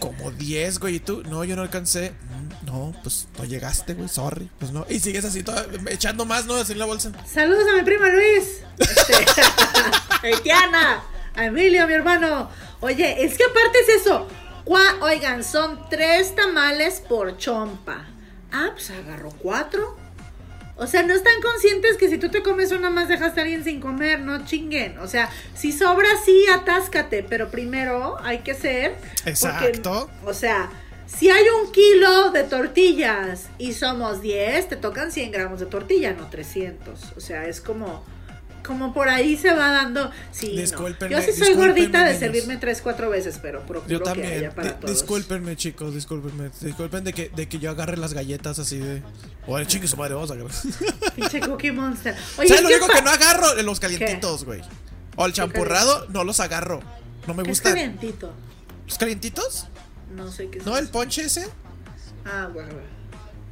Speaker 6: Como 10, güey. ¿Y tú? No, yo no alcancé. "Mm, No, pues no llegaste, güey. Sorry. Pues no. Y sigues así, toda- echando más, ¿no? Así en la bolsa.
Speaker 4: Saludos a mi prima Luis. Este. A Emilio, mi hermano. Oye, es que aparte es eso. Oigan, son tres tamales por chompa. Ah, pues agarró cuatro. O sea, no están conscientes que si tú te comes una más dejaste a alguien sin comer, no chinguen. O sea, si sobra, sí, atáscate, pero primero hay que ser. porque,
Speaker 6: Exacto.
Speaker 4: o sea, si hay un kilo de tortillas y somos 10, te tocan 100 gramos de tortilla, no 300. O sea, es como, como por ahí se va dando. Sí, no. Yo sí soy gordita de servirme 3, 4 veces, pero procuro
Speaker 6: Yo
Speaker 4: que
Speaker 6: también.
Speaker 4: haya para todos.
Speaker 6: discúlpenme, chicos, discúlpenme. Disculpen de que, de que yo agarre las galletas así de. Oye, chingue su madre, vamos a agarrar.
Speaker 4: Pinche Cookie Monster. Oye,
Speaker 6: ¿Sabes
Speaker 4: es
Speaker 6: lo
Speaker 4: que
Speaker 6: único que no agarro? Los calientitos, güey. O el champurrado, no los agarro. No me
Speaker 4: ¿Qué es
Speaker 6: gustan.
Speaker 4: calientito?
Speaker 6: ¿Los calientitos?
Speaker 4: No sé qué es.
Speaker 6: ¿No? ¿El ponche ese?
Speaker 4: Ah, bueno, bueno.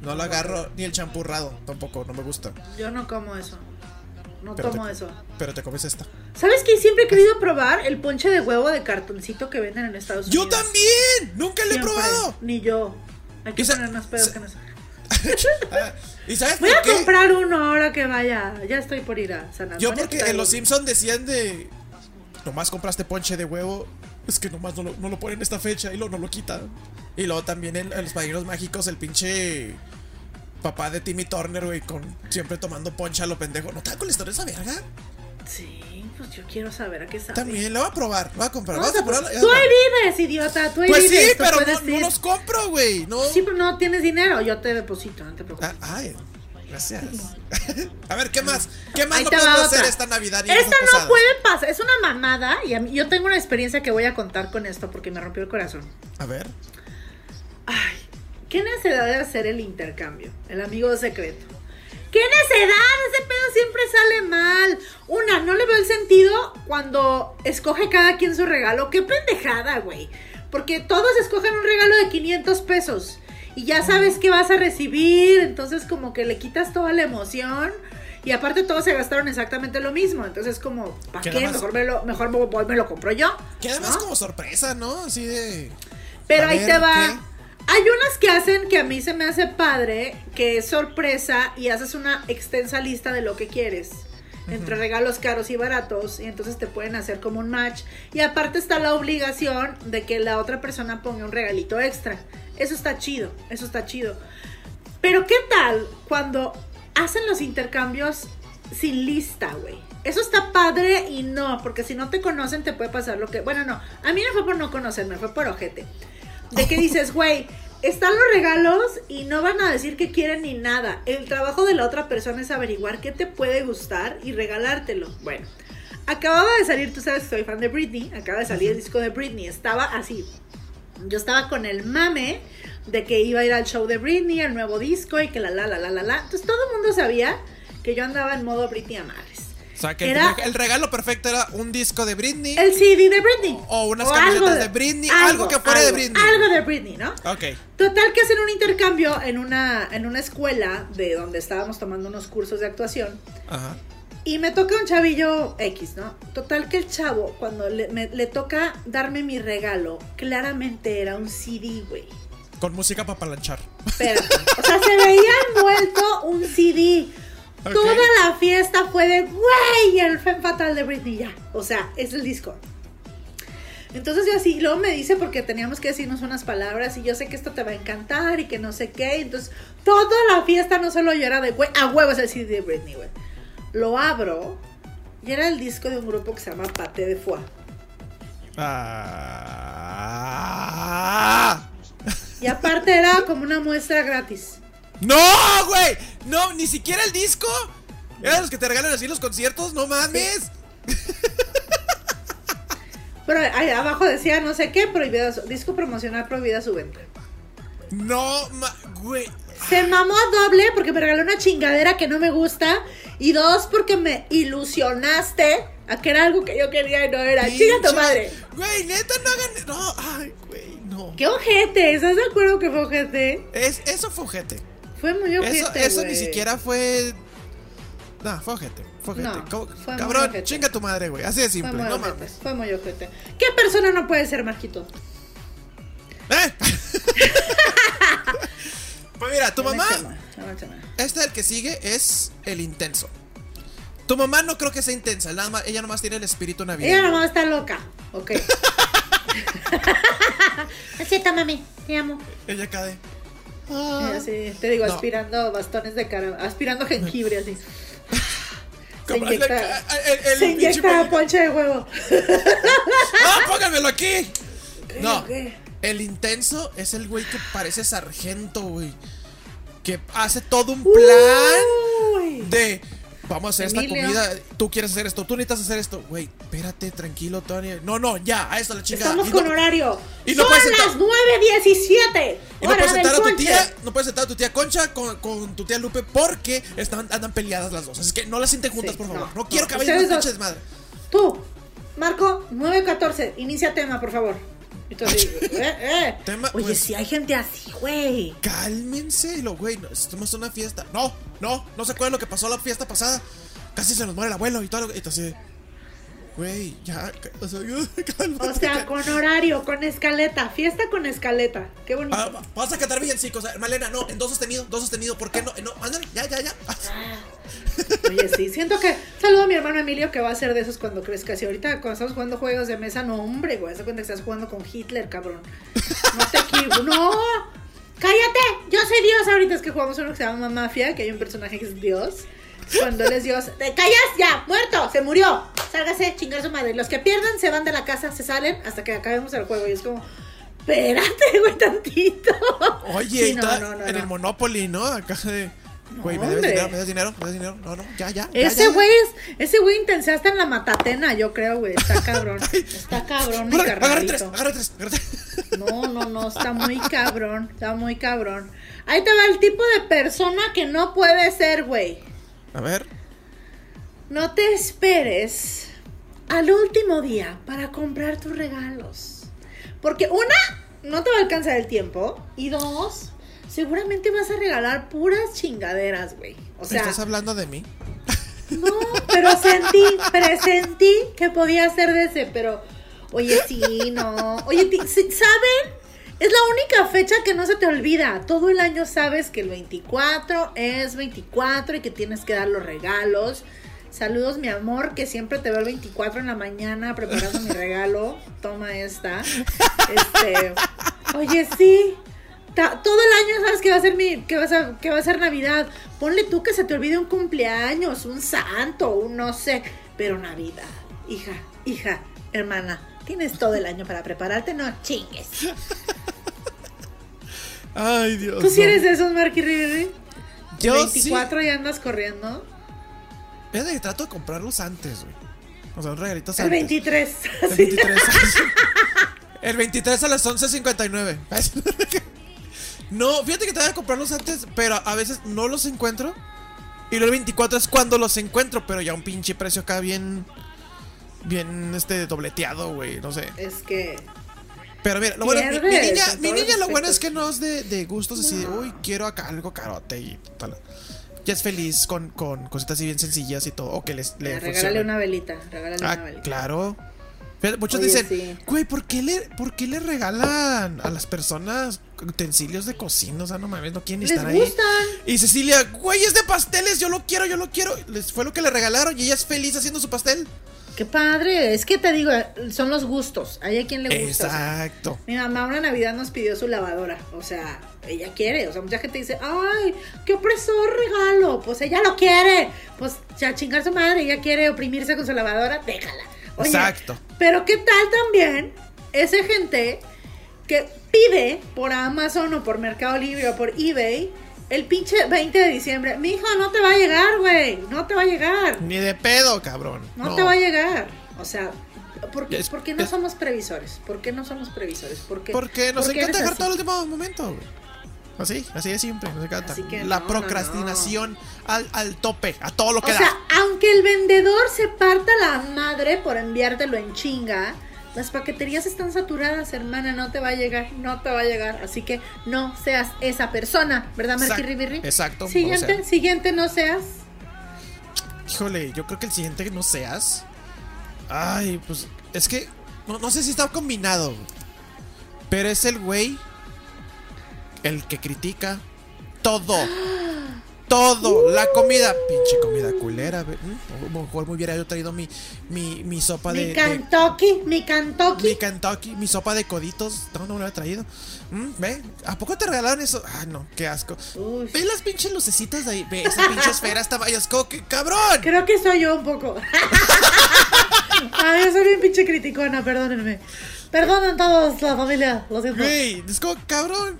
Speaker 6: No lo agarro. Ni el champurrado, tampoco, no me gusta.
Speaker 4: Yo no como eso. No
Speaker 6: Pero
Speaker 4: tomo
Speaker 6: te-
Speaker 4: eso.
Speaker 6: Pero te comes esta.
Speaker 4: ¿Sabes que siempre he querido probar el ponche de huevo de cartoncito que venden en Estados Unidos?
Speaker 6: ¡Yo también! ¡Nunca lo he probado!
Speaker 4: Ni yo. Hay que poner más pedos que nos.
Speaker 6: Ah, ¿Y sabes
Speaker 4: Voy
Speaker 6: por
Speaker 4: a
Speaker 6: qué?
Speaker 4: comprar uno ahora que vaya. Ya estoy por ir a San
Speaker 6: Yo porque
Speaker 4: que
Speaker 6: en Los. Simpsons decían de... Nomás compraste ponche de huevo. Es que nomás no lo, no lo ponen en esta fecha y luego no lo quitan. Y luego también en, en Los Padrinos Mágicos el pinche... Papá de Timmy Turner, güey, con siempre tomando poncha a lo pendejo. ¿No te da con la historia esa verga?
Speaker 4: Sí, pues yo quiero saber a qué sabe.
Speaker 6: También, lo voy a probar, lo voy a comprar.
Speaker 4: Vamos
Speaker 6: a.
Speaker 4: Tú ahí vives, idiota. Tú ahí
Speaker 6: Pues sí,
Speaker 4: vives. tú
Speaker 6: pero no, no los compro, güey. No.
Speaker 4: Sí, pero no tienes dinero. Yo te deposito, no te preocupes.
Speaker 6: Ah, ay, gracias. a ver, ¿qué más? ¿Qué más no podemos hacer esta Navidad y
Speaker 4: Esta no puede pasar, es una mamada y mí- yo tengo una experiencia que voy a contar con esto porque me rompió el corazón.
Speaker 6: A ver.
Speaker 4: Ay, ¿qué necesidad de hacer el intercambio? El amigo secreto. ¿Qué necesidad? Ese pedo siempre sale mal. Una, no le veo el sentido cuando escoge cada quien su regalo. Qué pendejada, güey. Porque todos escogen un regalo de 500 pesos. Y ya sabes que vas a recibir. Entonces como que le quitas toda la emoción. Y aparte todos se gastaron exactamente lo mismo. Entonces como, ¿para qué?
Speaker 6: más-
Speaker 4: Mejor me lo, mejor me, lo compro yo.
Speaker 6: Queda más
Speaker 4: ¿no?
Speaker 6: como sorpresa, ¿no? Así de.
Speaker 4: Pero ahí
Speaker 6: ver,
Speaker 4: te va.
Speaker 6: ¿qué?
Speaker 4: Hay unas que hacen que a mí se me hace padre, que es sorpresa y haces una extensa lista de lo que quieres. Entre regalos caros y baratos, y entonces te pueden hacer como un match. Y aparte está la obligación de que la otra persona ponga un regalito extra. Eso está chido, eso está chido. Pero ¿qué tal cuando hacen los intercambios sin lista, güey? Eso está padre y no, porque si no te conocen te puede pasar lo que... Bueno, no, a mí no fue por no conocerme, fue por ojete. De que dices, güey, están los regalos y no van a decir que quieren ni nada. El trabajo de la otra persona es averiguar qué te puede gustar y regalártelo. Bueno, acababa de salir, tú sabes que soy fan de Britney, acaba de salir el disco de Britney, estaba así. Yo estaba con el mame de que iba a ir al show de Britney, el nuevo disco y que la la la la la la. Entonces todo el mundo sabía que yo andaba en modo Britney a madres.
Speaker 6: O sea, que el-
Speaker 4: Era-
Speaker 6: el, regalo perfecto era un disco de Britney.
Speaker 4: El CD de Britney.
Speaker 6: O unas
Speaker 4: algo
Speaker 6: camisetas de Britney, algo que fuera de
Speaker 4: algo,
Speaker 6: Britney.
Speaker 4: Algo de Britney, ¿no?
Speaker 6: Ok.
Speaker 4: Total que hacen un intercambio en una, en una escuela de donde estábamos tomando unos cursos de actuación.
Speaker 6: Ajá.
Speaker 4: Y me toca un chavillo X, ¿no? Total que el chavo, cuando le, me- le toca darme mi regalo, claramente era un CD, güey.
Speaker 6: Con música para palanchar.
Speaker 4: Espérate. O sea, se veía envuelto un CD. Toda la fiesta fue de, güey, el Femme Fatal de Britney ya. O sea, es el disco. Entonces yo así, y luego me dice porque teníamos que decirnos unas palabras y yo sé que esto te va a encantar y que no sé qué. Entonces, toda la fiesta no solo yo era de, güey, a huevos el CD de Britney, güey. Lo abro y era el disco de un grupo que se llama Pate de Foie.
Speaker 6: Ah.
Speaker 4: Y aparte era como una muestra gratis.
Speaker 6: ¡No, güey! No, ni siquiera el disco. Eran los que te regalan así los conciertos, no mames.
Speaker 4: Pero ahí abajo decía no sé qué, prohibida su- disco promocional prohibida su venta.
Speaker 6: No, ma- güey.
Speaker 4: Se mamó doble porque me regaló una chingadera que no me gusta. Y dos, porque me ilusionaste a que era algo que yo quería y no era. ¡Chinga tu
Speaker 6: Pinche-
Speaker 4: madre!
Speaker 6: Güey, neta, no hagan. No, ay, güey, no.
Speaker 4: ¡Qué ojete! ¿Estás de acuerdo que fue ojete?
Speaker 6: Es, eso fue ojete.
Speaker 4: Fue muy ojete.
Speaker 6: Eso, eso ni siquiera fue. No, fue ojete. Fue ojete.
Speaker 4: No,
Speaker 6: Co-
Speaker 4: fue muy
Speaker 6: Cabrón,
Speaker 4: ojete.
Speaker 6: chinga tu madre, güey. Así de
Speaker 4: Fue
Speaker 6: simple,
Speaker 4: muy
Speaker 6: no
Speaker 4: ojete.
Speaker 6: mames.
Speaker 4: Fue muy ojete. ¿Qué persona no puede ser Marquito?
Speaker 6: ¿Eh? pues mira, tu mamá. Este el que sigue es el intenso. Tu mamá no creo que sea intensa, nada más, ella nomás tiene el espíritu
Speaker 4: Ella
Speaker 6: navideño.
Speaker 4: nomás está loca. Ok. Así está, mami. Te amo.
Speaker 6: Ella cae.
Speaker 4: Así, te digo,
Speaker 6: No.
Speaker 4: aspirando bastones de cara, aspirando jengibre así. Se inyecta,
Speaker 6: ca- el- el
Speaker 4: se
Speaker 6: pinche
Speaker 4: inyecta
Speaker 6: pollo.
Speaker 4: ponche de huevo.
Speaker 6: ¡Ah, pónganmelo aquí! No,
Speaker 4: qué?
Speaker 6: el intenso es el güey que parece sargento, güey. Que hace todo un plan
Speaker 4: Uy.
Speaker 6: de vamos a hacer esta
Speaker 4: Emilio.
Speaker 6: comida, tú quieres hacer esto, tú necesitas hacer esto. Güey, espérate, tranquilo, Tony. No, no, ya, a esto la chingada.
Speaker 4: Estamos
Speaker 6: Y
Speaker 4: con
Speaker 6: no-
Speaker 4: horario.
Speaker 6: y no
Speaker 4: Son
Speaker 6: sentar-
Speaker 4: las 9.17.
Speaker 6: Y no puedes sentar a tu tía, no puedes sentar a tu tía Concha con, con tu tía Lupe porque están, andan peleadas las dos. Así que no las sienten juntas,
Speaker 4: Sí,
Speaker 6: por favor. No,
Speaker 4: no,
Speaker 6: quiero que vayan pinches madre.
Speaker 4: Tú, Marco, 9.14. Inicia tema, por favor. Entonces, eh, eh.
Speaker 6: Tema,
Speaker 4: Oye,
Speaker 6: pues-
Speaker 4: si hay gente así, güey.
Speaker 6: Cálmense, lo güey, estamos en una fiesta. No, no, no se acuerdan lo que pasó la fiesta pasada. Casi se nos muere el abuelo y todo lo entonces, güey, ya, o sea, cálmate.
Speaker 4: O sea, con horario, con escaleta. Fiesta con escaleta. Qué bonito.
Speaker 6: Ah, va- vas a cantar bien, chicos. Malena, no, en dos sostenido, dos sostenido. ¿Por qué no? No, ándale, ya, ya, ya.
Speaker 4: Oye, sí, siento que. Saludo a mi hermano Emilio que va a ser de esos cuando crezca. Si ahorita cuando estamos jugando juegos de mesa, no, hombre, güey. Se cuenta que estás jugando con Hitler, cabrón. No te equivoques. ¡No! ¡Cállate! Yo soy Dios. Ahorita es que jugamos uno que se llama Mafia, que hay un personaje que es Dios. Cuando él es Dios. ¡Te callas ya! ¡Muerto! ¡Se murió! Sálgase, chingar su madre. Los que pierdan se van de la casa, se salen hasta que acabemos el juego. Y es como. Espérate, güey, tantito.
Speaker 6: Oye,
Speaker 4: Sí,
Speaker 6: y
Speaker 4: no,
Speaker 6: toda-
Speaker 4: no, no,
Speaker 6: en el Monopoly, ¿no? Acá de. Güey, ¿me debes dinero? ¿Me debes dinero? ¿Me debes dinero? No, no, ya, ya. ya,
Speaker 4: Ese güey es, ese güey intensaste en la matatena, yo creo, güey. Está cabrón. Está cabrón, mi
Speaker 6: tres, agarra tres, agarra tres.
Speaker 4: No, no, no, está muy cabrón. Está muy cabrón. Ahí te va el tipo de persona que no puede ser, güey.
Speaker 6: A ver.
Speaker 4: No te esperes al último día para comprar tus regalos. Porque una, no te va a alcanzar el tiempo. Y dos, seguramente vas a regalar puras chingaderas, güey. O sea,
Speaker 6: ¿Estás hablando de mí?
Speaker 4: No, pero sentí, presentí que podía ser de ese, pero oye, sí, no. Oye, ¿saben? Es la única fecha que no se te olvida. Todo el año sabes que el 24 es 24 y que tienes que dar los regalos. Saludos, mi amor, que siempre te veo el 24 en la mañana preparando mi regalo. Toma esta. Este, oye, sí. Todo el año sabes que va a ser mi que va a que va a ser Navidad. Ponle tú que se te olvide un cumpleaños, un santo, un no sé, pero Navidad. Hija, hija, hermana, tienes todo el año para prepararte, no chingues.
Speaker 6: Ay, Dios.
Speaker 4: ¿Tú sí
Speaker 6: no.
Speaker 4: eres de esos, Marky Riveri?
Speaker 6: Yo
Speaker 4: 24 y andas corriendo.
Speaker 6: De que trato de comprarlos antes, güey. O sea, un regalito antes.
Speaker 4: El 23.
Speaker 6: El 23. el 23 a las 11.59. No, fíjate que voy a comprarlos antes, pero a veces no los encuentro. Y luego el 24 es cuando los encuentro, pero ya un pinche precio acá bien. Bien, este, dobleteado, güey, no sé.
Speaker 4: Es que
Speaker 6: Pero mira, lo bueno, mi, niña, mi lo bueno es que no es de, de gustos así de, uy, quiero acá algo carote y tal. ya es feliz con, con cositas así bien sencillas y todo. O que les, le
Speaker 4: regálale una velita, regálale
Speaker 6: Ah,
Speaker 4: una velita.
Speaker 6: claro. Pero muchos
Speaker 4: Oye,
Speaker 6: dicen,
Speaker 4: sí.
Speaker 6: güey, ¿por qué, le, ¿por qué le regalan a las personas utensilios de cocina? O sea, no mames, no quieren
Speaker 4: Les
Speaker 6: estar ahí. Y Cecilia, güey, es de pasteles, yo lo quiero, yo lo quiero. Les fue lo que le regalaron y ella es feliz haciendo su pastel.
Speaker 4: Qué padre, es que te digo, son los gustos. Hay a quien le gusta. o sea,
Speaker 6: Exacto.
Speaker 4: Mi mamá una Navidad nos pidió su lavadora. O sea, ella quiere. O sea, mucha gente dice, ay, qué opresor regalo. Pues ella lo quiere. Pues ya chingar su madre, ella quiere oprimirse con su lavadora, déjala. Oye,
Speaker 6: Exacto.
Speaker 4: Pero qué tal también esa gente que pide por Amazon o por Mercado Libre o por eBay el pinche 20 de diciembre. Mi hijo, no te va a llegar, güey. No te va a llegar.
Speaker 6: Ni de pedo, cabrón.
Speaker 4: No, te va a llegar. O sea, ¿por qué,
Speaker 6: Es-
Speaker 4: por qué no
Speaker 6: es-
Speaker 4: somos previsores? ¿Por qué no somos previsores? ¿Por qué?
Speaker 6: Porque nos
Speaker 4: ¿Por qué
Speaker 6: encanta dejar todo el último momento, güey. Así, así de siempre, nos encanta.
Speaker 4: Así que
Speaker 6: La
Speaker 4: no, no,
Speaker 6: procrastinación Al, al tope, a todo lo que
Speaker 4: O
Speaker 6: da.
Speaker 4: sea, aunque el vendedor se parta la madre por enviártelo en chinga, las paqueterías están saturadas, hermana, no te va a llegar, no te va a llegar. Así que no seas esa persona, ¿verdad,
Speaker 6: Exact-
Speaker 4: Marquirri Birri?
Speaker 6: exacto,
Speaker 4: Siguiente,
Speaker 6: o sea.
Speaker 4: siguiente, no seas.
Speaker 6: Híjole, yo creo que el siguiente que no seas. Ay, pues es que no, no sé si está combinado. Pero es el güey el que critica todo. Todo, la comida, pinche comida culera. mm, lo mejor me hubiera yo traído mi, mi, mi sopa de,
Speaker 4: Mi Kentucky, mi
Speaker 6: mi
Speaker 4: Kentucky.
Speaker 6: Kentucky, mi sopa de coditos. No, no me lo había traído. Mm, ¿Ve? ¿A poco te regalaron eso? Ah, no, qué asco.
Speaker 4: Uy.
Speaker 6: Ve las pinches lucecitas de ahí. Ve esa pinche esfera, esta vaya, es como que cabrón.
Speaker 4: Creo que soy yo un poco. Ay, yo soy bien pinche criticona, perdónenme. Perdonen todos la familia, lo siento.
Speaker 6: Güey, es como, cabrón,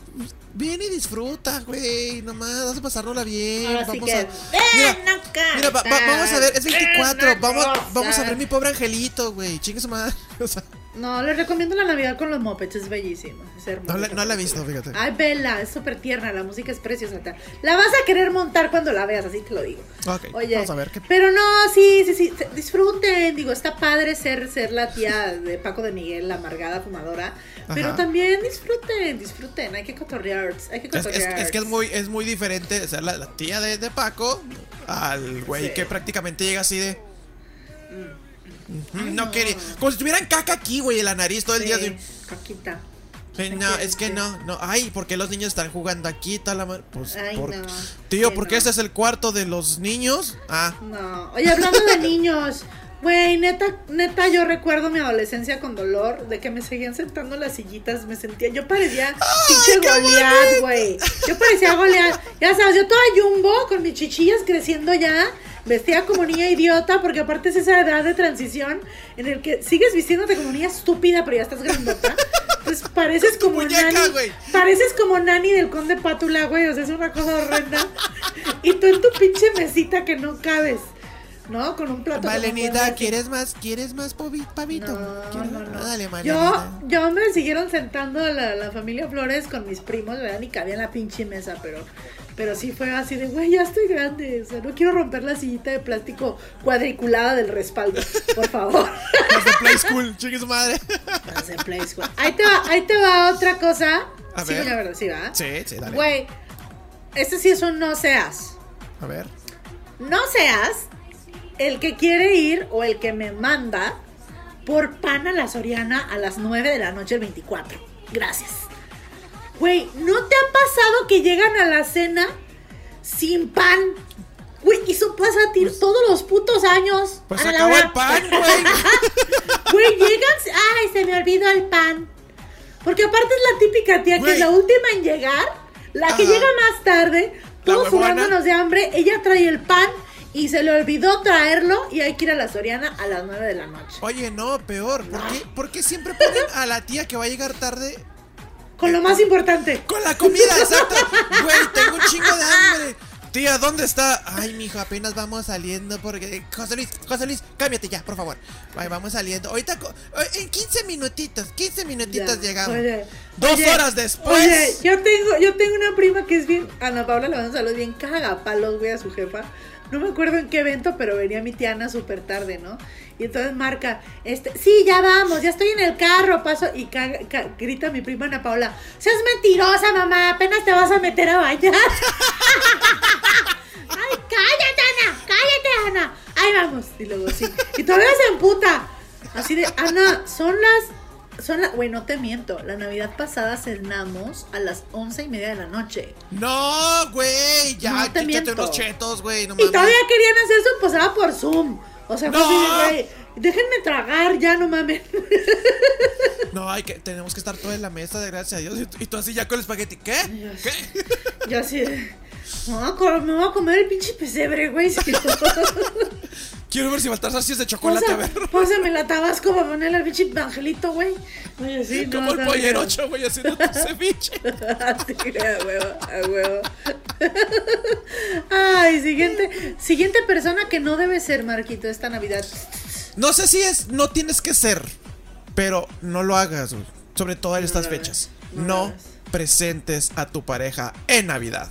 Speaker 6: ven y disfruta, güey. Nomás, vas a pasárnosla bien.
Speaker 4: Ahora sí
Speaker 6: vamos
Speaker 4: que,
Speaker 6: a.
Speaker 4: ven acá,
Speaker 6: mira, va- va- vamos a ver, es
Speaker 4: ven
Speaker 6: 24.
Speaker 4: acá,
Speaker 6: Vamos, vamos a ver mi pobre angelito, güey. Chingue su madre. O sea,
Speaker 4: No, les recomiendo la Navidad con los mopeds, es bellísimo. Es hermoso.
Speaker 6: no, la, no la he visto, fíjate.
Speaker 4: Ay, vela, es súper tierna, la música es preciosa. La vas a querer montar cuando la veas, así te lo digo.
Speaker 6: Ok,
Speaker 4: Oye,
Speaker 6: vamos a ver qué.
Speaker 4: pero no, sí, sí, sí, disfruten, digo, está padre ser, ser la tía de Paco de Miguel, la amargada fumadora, pero
Speaker 6: Ajá.
Speaker 4: también disfruten, disfruten, hay que cotorrear, hay que
Speaker 6: Es, es-
Speaker 4: cotorrear.
Speaker 6: es que es muy, es muy diferente ser la, la tía de, de Paco al güey
Speaker 4: Sí.
Speaker 6: que prácticamente llega así de. No quería. Como si tuvieran caca aquí, güey, en la nariz todo el día. Así.
Speaker 4: caquita.
Speaker 6: Sí, no, es que no, no. Ay, ¿por qué los niños están jugando aquí? Tal la Pues,
Speaker 4: Ay,
Speaker 6: por-
Speaker 4: no,
Speaker 6: Tío, ¿por qué
Speaker 4: no.
Speaker 6: ese es el cuarto de los niños? Ah,
Speaker 4: No, oye, hablando de niños, güey, neta, neta, yo recuerdo mi adolescencia con dolor, de que me seguían sentando en las sillitas, me sentía, yo parecía pinche Goliat, güey, yo parecía Goliat, ya sabes, yo toda jumbo, con mis chichillas creciendo ya, vestía como niña idiota, porque aparte es esa edad de transición en el que sigues vistiéndote como niña estúpida, pero ya estás grandota, pues pareces como
Speaker 6: muñeca,
Speaker 4: Nani, pareces como Nani del Conde Pátula, güey, o sea, es una cosa horrenda, y tú en tu pinche mesita que no cabes. ¿No? Con un plato. puedes.
Speaker 6: ¿quieres más? ¿Quieres más pavito?
Speaker 4: No,
Speaker 6: ¿Quieres
Speaker 4: no, no.
Speaker 6: Dale,
Speaker 4: Yo, yo me siguieron sentando la, la familia Flores con mis primos, ¿verdad? Ni cabía en la pinche mesa, pero, pero sí fue así de, güey, ya estoy grande. O sea, no quiero romper la sillita de plástico cuadriculada del respaldo, por favor.
Speaker 6: De Play School, chingue su madre.
Speaker 4: Las de Play School. Ahí te va, ahí te va otra cosa.
Speaker 6: A
Speaker 4: sí,
Speaker 6: ver.
Speaker 4: la verdad, sí, va.
Speaker 6: Sí, sí, dale.
Speaker 4: Güey, este sí es un no seas.
Speaker 6: A ver.
Speaker 4: No seas el que quiere ir o el que me manda por pan a la Soriana a las 9 de la noche el 24. Gracias. Güey, ¿no te ha pasado que llegan a la cena sin pan? Güey, eso pasa a ti todos los putos años.
Speaker 6: Pues se acabó el pan, güey.
Speaker 4: Güey, llegan. Ay, se me olvidó el pan. Porque aparte es la típica tía que es la última en llegar, la que llega más tarde, todos sudándonos de hambre. Ella trae el pan y se le olvidó traerlo y hay que ir a la Soriana a las 9 de la noche.
Speaker 6: Oye, no, peor. ¿Por qué, por qué siempre ponen a la tía que va a llegar tarde
Speaker 4: Con lo más importante.
Speaker 6: con la comida? Exacto. Güey, tengo un chingo de hambre. Tía, ¿dónde está? Ay, mijo, apenas vamos saliendo porque... José Luis, José Luis, cámbiate ya, por favor. Ay, vamos saliendo. Ahorita, co- en 15 minutitos, 15 minutitos
Speaker 4: Ya.
Speaker 6: llegamos.
Speaker 4: Oye,
Speaker 6: Dos
Speaker 4: oye,
Speaker 6: horas después.
Speaker 4: Oye, yo tengo, yo tengo una prima que es bien. Ana Paula le mando saludos bien cagapalos, güey, a su jefa. No me acuerdo en qué evento, pero venía mi tía Ana súper tarde, ¿no? Y entonces marca, este, sí, ya vamos, ya estoy en el carro, paso, y caga- ca- grita mi prima Ana Paula, seas mentirosa, mamá, apenas te vas a meter a bañar. Ay, cállate, Ana, cállate, Ana. Ahí vamos. Y luego sí. Y todavía se emputa. Así de, Ana, son las. Son las. Güey, no te miento. La Navidad pasada cenamos a las once y media de la noche.
Speaker 6: No, güey, ya,
Speaker 4: No te miento.
Speaker 6: unos chetos, güey, no
Speaker 4: Y
Speaker 6: mames.
Speaker 4: todavía querían hacer su posada por Zoom. O sea,
Speaker 6: No.
Speaker 4: güey, déjenme tragar, ya no mames.
Speaker 6: No, hay que, tenemos que estar todos en la mesa, de gracias a Dios. Y tú, y tú así ya con el espagueti. ¿Qué? ¿Qué?
Speaker 4: Yo así de. Me voy a me voy a comer el pinche pesebre, güey. si.
Speaker 6: Quiero ver si Baltasar sí es de chocolate, a ver.
Speaker 4: Pósa- Pásame la tabasco para ponerle al pinche angelito, güey. Oye, sí, no,
Speaker 6: Como el pollerocho, güey, haciendo tu ceviche.
Speaker 4: Sí, a huevo, a huevo. Ay, siguiente, siguiente persona que no debe ser, Marquito, esta Navidad.
Speaker 6: No sé si es, no tienes que ser, pero no lo hagas, güey. Sobre todo en estas fechas.
Speaker 4: no
Speaker 6: presentes a tu pareja en Navidad.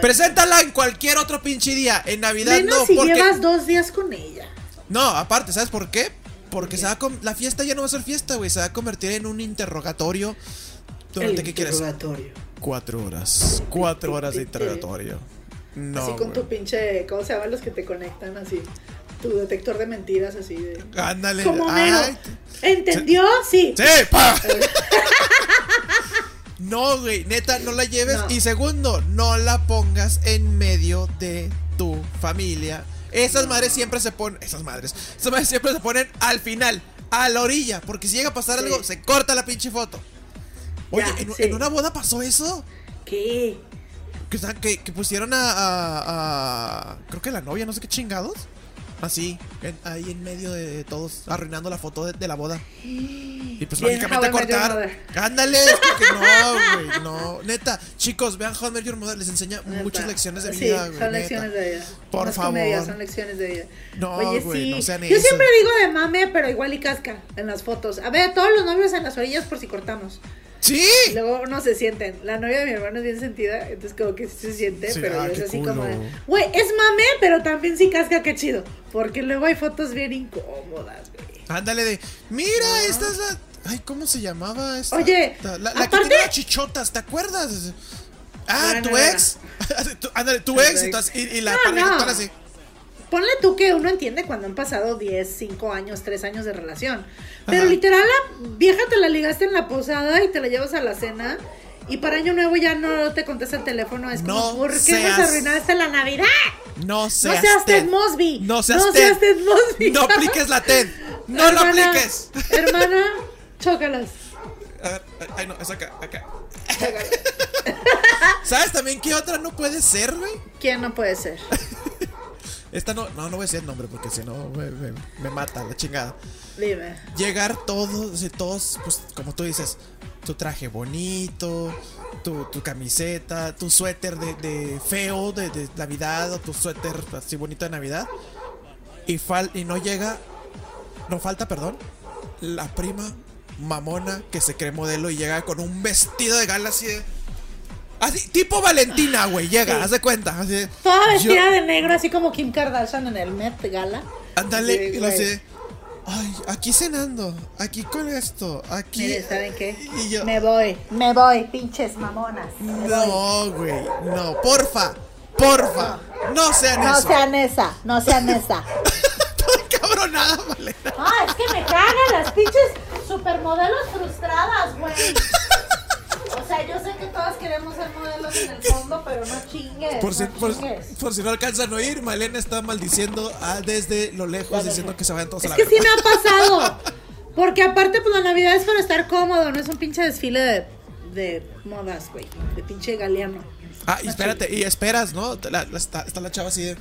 Speaker 6: Preséntala en cualquier otro pinche día. En Navidad
Speaker 4: Menos
Speaker 6: no,
Speaker 4: si
Speaker 6: porque.
Speaker 4: llevas dos días con ella.
Speaker 6: No, aparte, ¿sabes por qué? Porque se va a la fiesta ya no va a ser fiesta, güey. Se va a convertir en un interrogatorio. ¿Durante qué quieres?
Speaker 4: interrogatorio.
Speaker 6: Cuatro horas. Cuatro horas de interrogatorio. No.
Speaker 4: así con tu pinche, ¿cómo se llaman los que te conectan así? Tu detector de mentiras así de...
Speaker 6: Ándale.
Speaker 4: Como
Speaker 6: ay,
Speaker 4: Homero. ¿Entendió? Sí.
Speaker 6: ¡Sí! ¡Pa! No, güey, neta, no la lleves.
Speaker 4: No.
Speaker 6: Y segundo, no la pongas en medio de tu familia. Esas madres siempre se ponen. Esas madres. Esas madres siempre se ponen al final, a la orilla. Porque si llega a pasar
Speaker 4: Sí.
Speaker 6: algo, se corta la pinche foto. Oye,
Speaker 4: Ya,
Speaker 6: en,
Speaker 4: sí.
Speaker 6: en una boda pasó eso.
Speaker 4: ¿Qué?
Speaker 6: Que, pusieron a, a- a- Creo que la novia, no sé qué chingados. Así, en- ahí en medio de todos, arruinando la foto de, de la boda. Y pues
Speaker 4: Bien,
Speaker 6: lógicamente
Speaker 4: How I Met Your
Speaker 6: cortar.
Speaker 4: Mother.
Speaker 6: Ándale, es que, no, güey, no. Neta, chicos, vean How I Met Your Mother, les enseña muchas lecciones de
Speaker 4: Sí,
Speaker 6: vida, güey.
Speaker 4: son
Speaker 6: neta.
Speaker 4: lecciones de vida.
Speaker 6: Por
Speaker 4: no es
Speaker 6: favor.
Speaker 4: comedia, son lecciones de vida.
Speaker 6: No, güey, no sean
Speaker 4: Yo
Speaker 6: eso.
Speaker 4: siempre digo de mame, pero igual y casca en las fotos. A ver, todos los novios en las orillas por si cortamos.
Speaker 6: Sí.
Speaker 4: Luego no se sienten. La novia de mi hermano es bien sentida, entonces como que sí se siente,
Speaker 6: Sí,
Speaker 4: pero
Speaker 6: ah,
Speaker 4: es así
Speaker 6: culo.
Speaker 4: como de, güey, es mame, pero también sí casca, qué chido. Porque luego hay fotos bien incómodas, güey.
Speaker 6: Ándale de. Mira, esta es la. Ay, ¿cómo se llamaba esta?
Speaker 4: Oye,
Speaker 6: la, la- la que
Speaker 4: aparte-
Speaker 6: tiene las chichotas, ¿te acuerdas? Ah,
Speaker 4: No,
Speaker 6: tu
Speaker 4: no,
Speaker 6: ex. Ándale, tu ex todas- y, y la pareja así.
Speaker 4: Ponle tú que uno entiende cuando han pasado 10, 5 años, 3 años de relación. Pero
Speaker 6: Ajá.
Speaker 4: literal, la vieja te la ligaste en la posada y te la llevas a la cena. Y para año nuevo ya no te contesta el teléfono. Es como,
Speaker 6: No
Speaker 4: ¿por qué
Speaker 6: seas-
Speaker 4: nos arruinaste la Navidad?
Speaker 6: No seas,
Speaker 4: no seas Ted Mosby.
Speaker 6: No seas
Speaker 4: no
Speaker 6: Ted.
Speaker 4: seas Ted Mosby.
Speaker 6: No apliques la TED. No lo
Speaker 4: Hermana,
Speaker 6: apliques.
Speaker 4: Hermana, chócalas.
Speaker 6: Ay, no, es acá, acá. ¿Sabes también qué otra no puede ser, güey?
Speaker 4: ¿Quién no puede ser?
Speaker 6: Esta no, no, no voy a decir el nombre porque si no me, me- me mata la chingada.
Speaker 4: Dime.
Speaker 6: Llegar todos, todos, pues como tú dices, tu traje bonito, tu, tu camiseta, tu suéter de, de feo de, de Navidad o tu suéter así bonito de Navidad. Y, fal y no llega, no falta, perdón, la prima mamona que se cree modelo y llega con un vestido de gala así de... Así, tipo Valentina, güey, llega,
Speaker 4: Sí.
Speaker 6: haz de cuenta. Así
Speaker 4: Toda
Speaker 6: yo-
Speaker 4: vestida de negro, así como Kim Kardashian en el Met Gala.
Speaker 6: Ándale, lo sé. Ay, aquí cenando, aquí con esto, aquí.
Speaker 4: Mire, ¿saben qué?
Speaker 6: Y yo,
Speaker 4: Me voy, me voy, pinches mamonas.
Speaker 6: No, güey, no, porfa, porfa, no sean
Speaker 4: No
Speaker 6: eso.
Speaker 4: sean esa, no sean esa.
Speaker 6: Estoy cabronada, vale.
Speaker 4: Ah, es que me cagan las pinches supermodelos frustradas, güey. O sea, yo sé que todas queremos ser modelos en el fondo, pero no chingues.
Speaker 6: Por si,
Speaker 4: no
Speaker 6: por,
Speaker 4: chingues.
Speaker 6: por si no alcanzan a oír, Malena está maldiciendo a- desde lo lejos, diciendo que se vayan todos a
Speaker 4: Es
Speaker 6: la
Speaker 4: que sí me ha pasado. Porque aparte, pues la Navidad es para estar cómodo, no es un pinche desfile de, de modas, güey. De pinche galeano.
Speaker 6: Ah, y espérate, y esperas, ¿no? La- la- está, está la chava así de.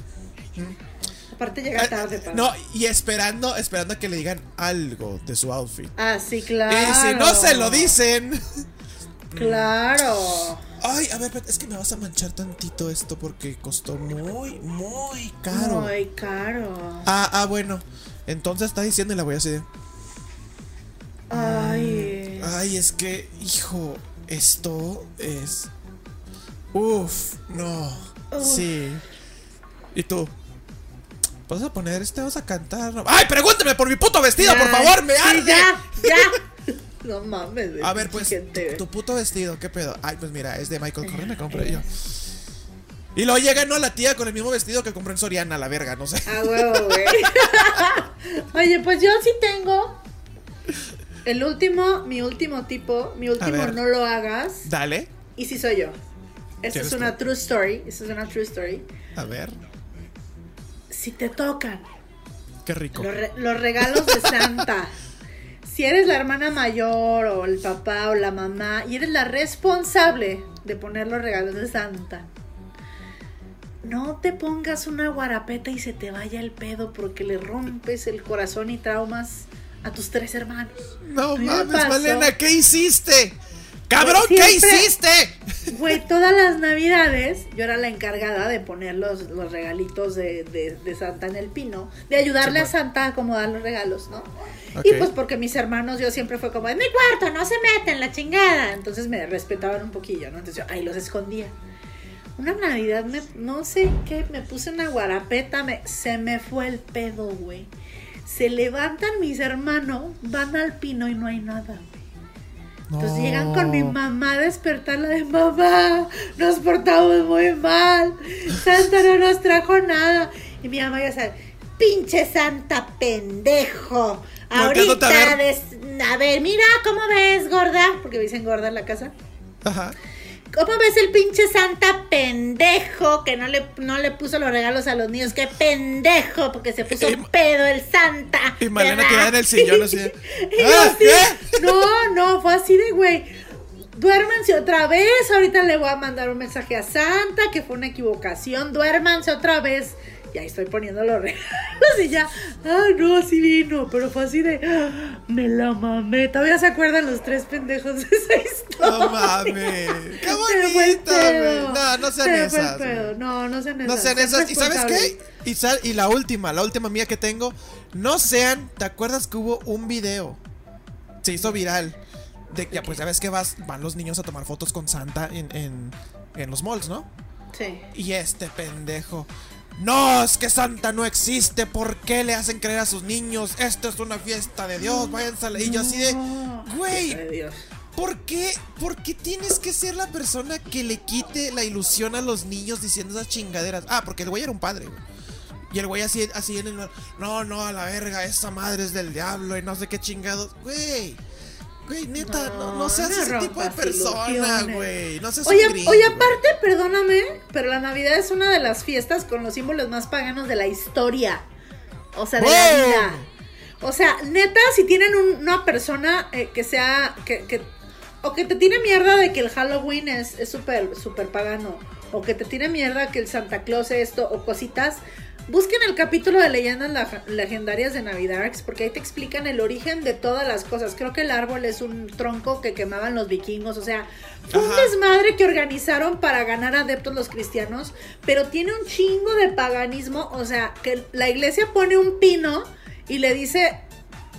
Speaker 4: Aparte llega tarde,
Speaker 6: Eh,
Speaker 4: para.
Speaker 6: no, y esperando, esperando a que le digan algo de su outfit.
Speaker 4: Ah, sí, claro.
Speaker 6: Y si no se lo dicen.
Speaker 4: Claro.
Speaker 6: Ay, a ver, es que me vas a manchar tantito esto porque costó muy, muy caro.
Speaker 4: Muy caro.
Speaker 6: Ah, ah, bueno. Entonces está diciendo y la voy a decir.
Speaker 4: Ay.
Speaker 6: Ay, es que, hijo, esto es. Uf, no. Sí. ¿Y tú? ¿Vas a poner este? ¿Vas a cantar? No. ¡Ay, pregúntame por mi puto vestido, por favor! ¡Me
Speaker 4: sí,
Speaker 6: arde!
Speaker 4: ya, ya. No mames, güey,
Speaker 6: A ver, pues, tu puto vestido, ¿qué pedo? Ay, pues mira, es de Michael Kors, me compré yo. Y luego llega, ¿no? La tía con el mismo vestido que compró en Soriana, la verga, no sé.
Speaker 4: A huevo, güey. Oye, pues yo sí tengo. El último, mi último tipo, mi último no lo hagas.
Speaker 6: Dale.
Speaker 4: Y sí soy yo. Esta
Speaker 6: ¿Quién
Speaker 4: es una
Speaker 6: tú?
Speaker 4: true story. Esta es una true story.
Speaker 6: A ver.
Speaker 4: Si te tocan
Speaker 6: Qué rico.
Speaker 4: los, re- los regalos de Santa. si eres la hermana mayor o el papá o la mamá y eres la responsable de poner los regalos de Santa. No te pongas una guarapeta y se te vaya el pedo porque le rompes el corazón y traumas a tus tres hermanos.
Speaker 6: No mames,
Speaker 4: pasó.
Speaker 6: Malena, ¿qué hiciste? ¡Cabrón, qué hiciste!
Speaker 4: Güey, todas las navidades yo era la encargada de poner los, los regalitos de, de- de Santa en el pino, de ayudarle a. Santa a acomodar los regalos, ¿no? Y pues porque mis hermanos yo siempre fue como, en mi cuarto, no se meten la chingada. Entonces me respetaban un poquillo, ¿no? Entonces yo ahí los escondía. Una Navidad, me, no sé qué, me puse una guarapeta, me, se me fue el pedo, güey. Se levantan mis hermanos, van al pino y no hay nada. Entonces llegan con mi mamá a despertarla de mamá, nos portamos muy mal, Santa no nos trajo nada. Y mi mamá ya sabe, pinche Santa pendejo. Ahorita,
Speaker 6: a ver.
Speaker 4: des- a ver, mira, ¿cómo ves, gorda? Porque me dicen gorda en la casa.
Speaker 6: Ajá.
Speaker 4: ¿Cómo ves el pinche Santa pendejo que no le, no le puso los regalos a los niños? ¡Qué pendejo! Porque se puso
Speaker 6: Y-
Speaker 4: pedo el Santa.
Speaker 6: Y Malena tirada en el sillón así de, "Ah, ¿qué?"
Speaker 4: No, no, fue así de güey. Duérmanse otra vez. Ahorita le voy a mandar un mensaje a Santa que fue una equivocación. Duérmanse otra vez. Y ahí estoy poniendo los regalos y ya. Ah, no, sí vino. Pero fue así de. "Ah, Me la mamé. Todavía se acuerdan los tres pendejos de esa historia.
Speaker 6: No mames. Qué bonita. No, no sean
Speaker 4: Se
Speaker 6: esas.
Speaker 4: No, no sean esas.
Speaker 6: No sean esas. ¿Y sabes qué? Y, sal- y la última, la última mía que tengo. No sean. ¿Te acuerdas que hubo un video? Se hizo viral. De que, pues ya ves que vas, van los niños a tomar fotos con Santa en, en, en los malls, ¿no?
Speaker 4: Sí.
Speaker 6: Y este pendejo. No, es que Santa no existe. ¿Por qué le hacen creer a sus niños? Esto es una fiesta de Dios. Váyanse a la-". Y yo así de.
Speaker 4: No,
Speaker 6: Güey. ¿Por qué? ¿Por qué tienes que ser la persona que le quite la ilusión a los niños diciendo esas chingaderas? Ah, porque el güey era un padre, güey. Y el güey así, así en el... No, no, a la verga, esa madre es del diablo y no sé qué chingados. Güey. Güey, neta, no, no seas
Speaker 4: no
Speaker 6: ese tipo de persona, güey. No seas
Speaker 4: Oye,
Speaker 6: un gringo,
Speaker 4: oye, aparte, perdóname, pero la Navidad es una de las fiestas con los símbolos más paganos de la historia. O sea, de la vida. O sea, neta, si tienen un- una persona eh, que sea, que, que- o que te tiene mierda de que el Halloween es es súper, súper pagano, o que te tiene mierda que el Santa Claus esto, o cositas, busquen el capítulo de leyendas legendarias de Navidad, porque ahí te explican el origen de todas las cosas. Creo que el árbol es un tronco que quemaban los vikingos, o sea, fue un
Speaker 6: Ajá.
Speaker 4: desmadre que organizaron para ganar adeptos los cristianos, pero tiene un chingo de paganismo, o sea, que la iglesia pone un pino y le dice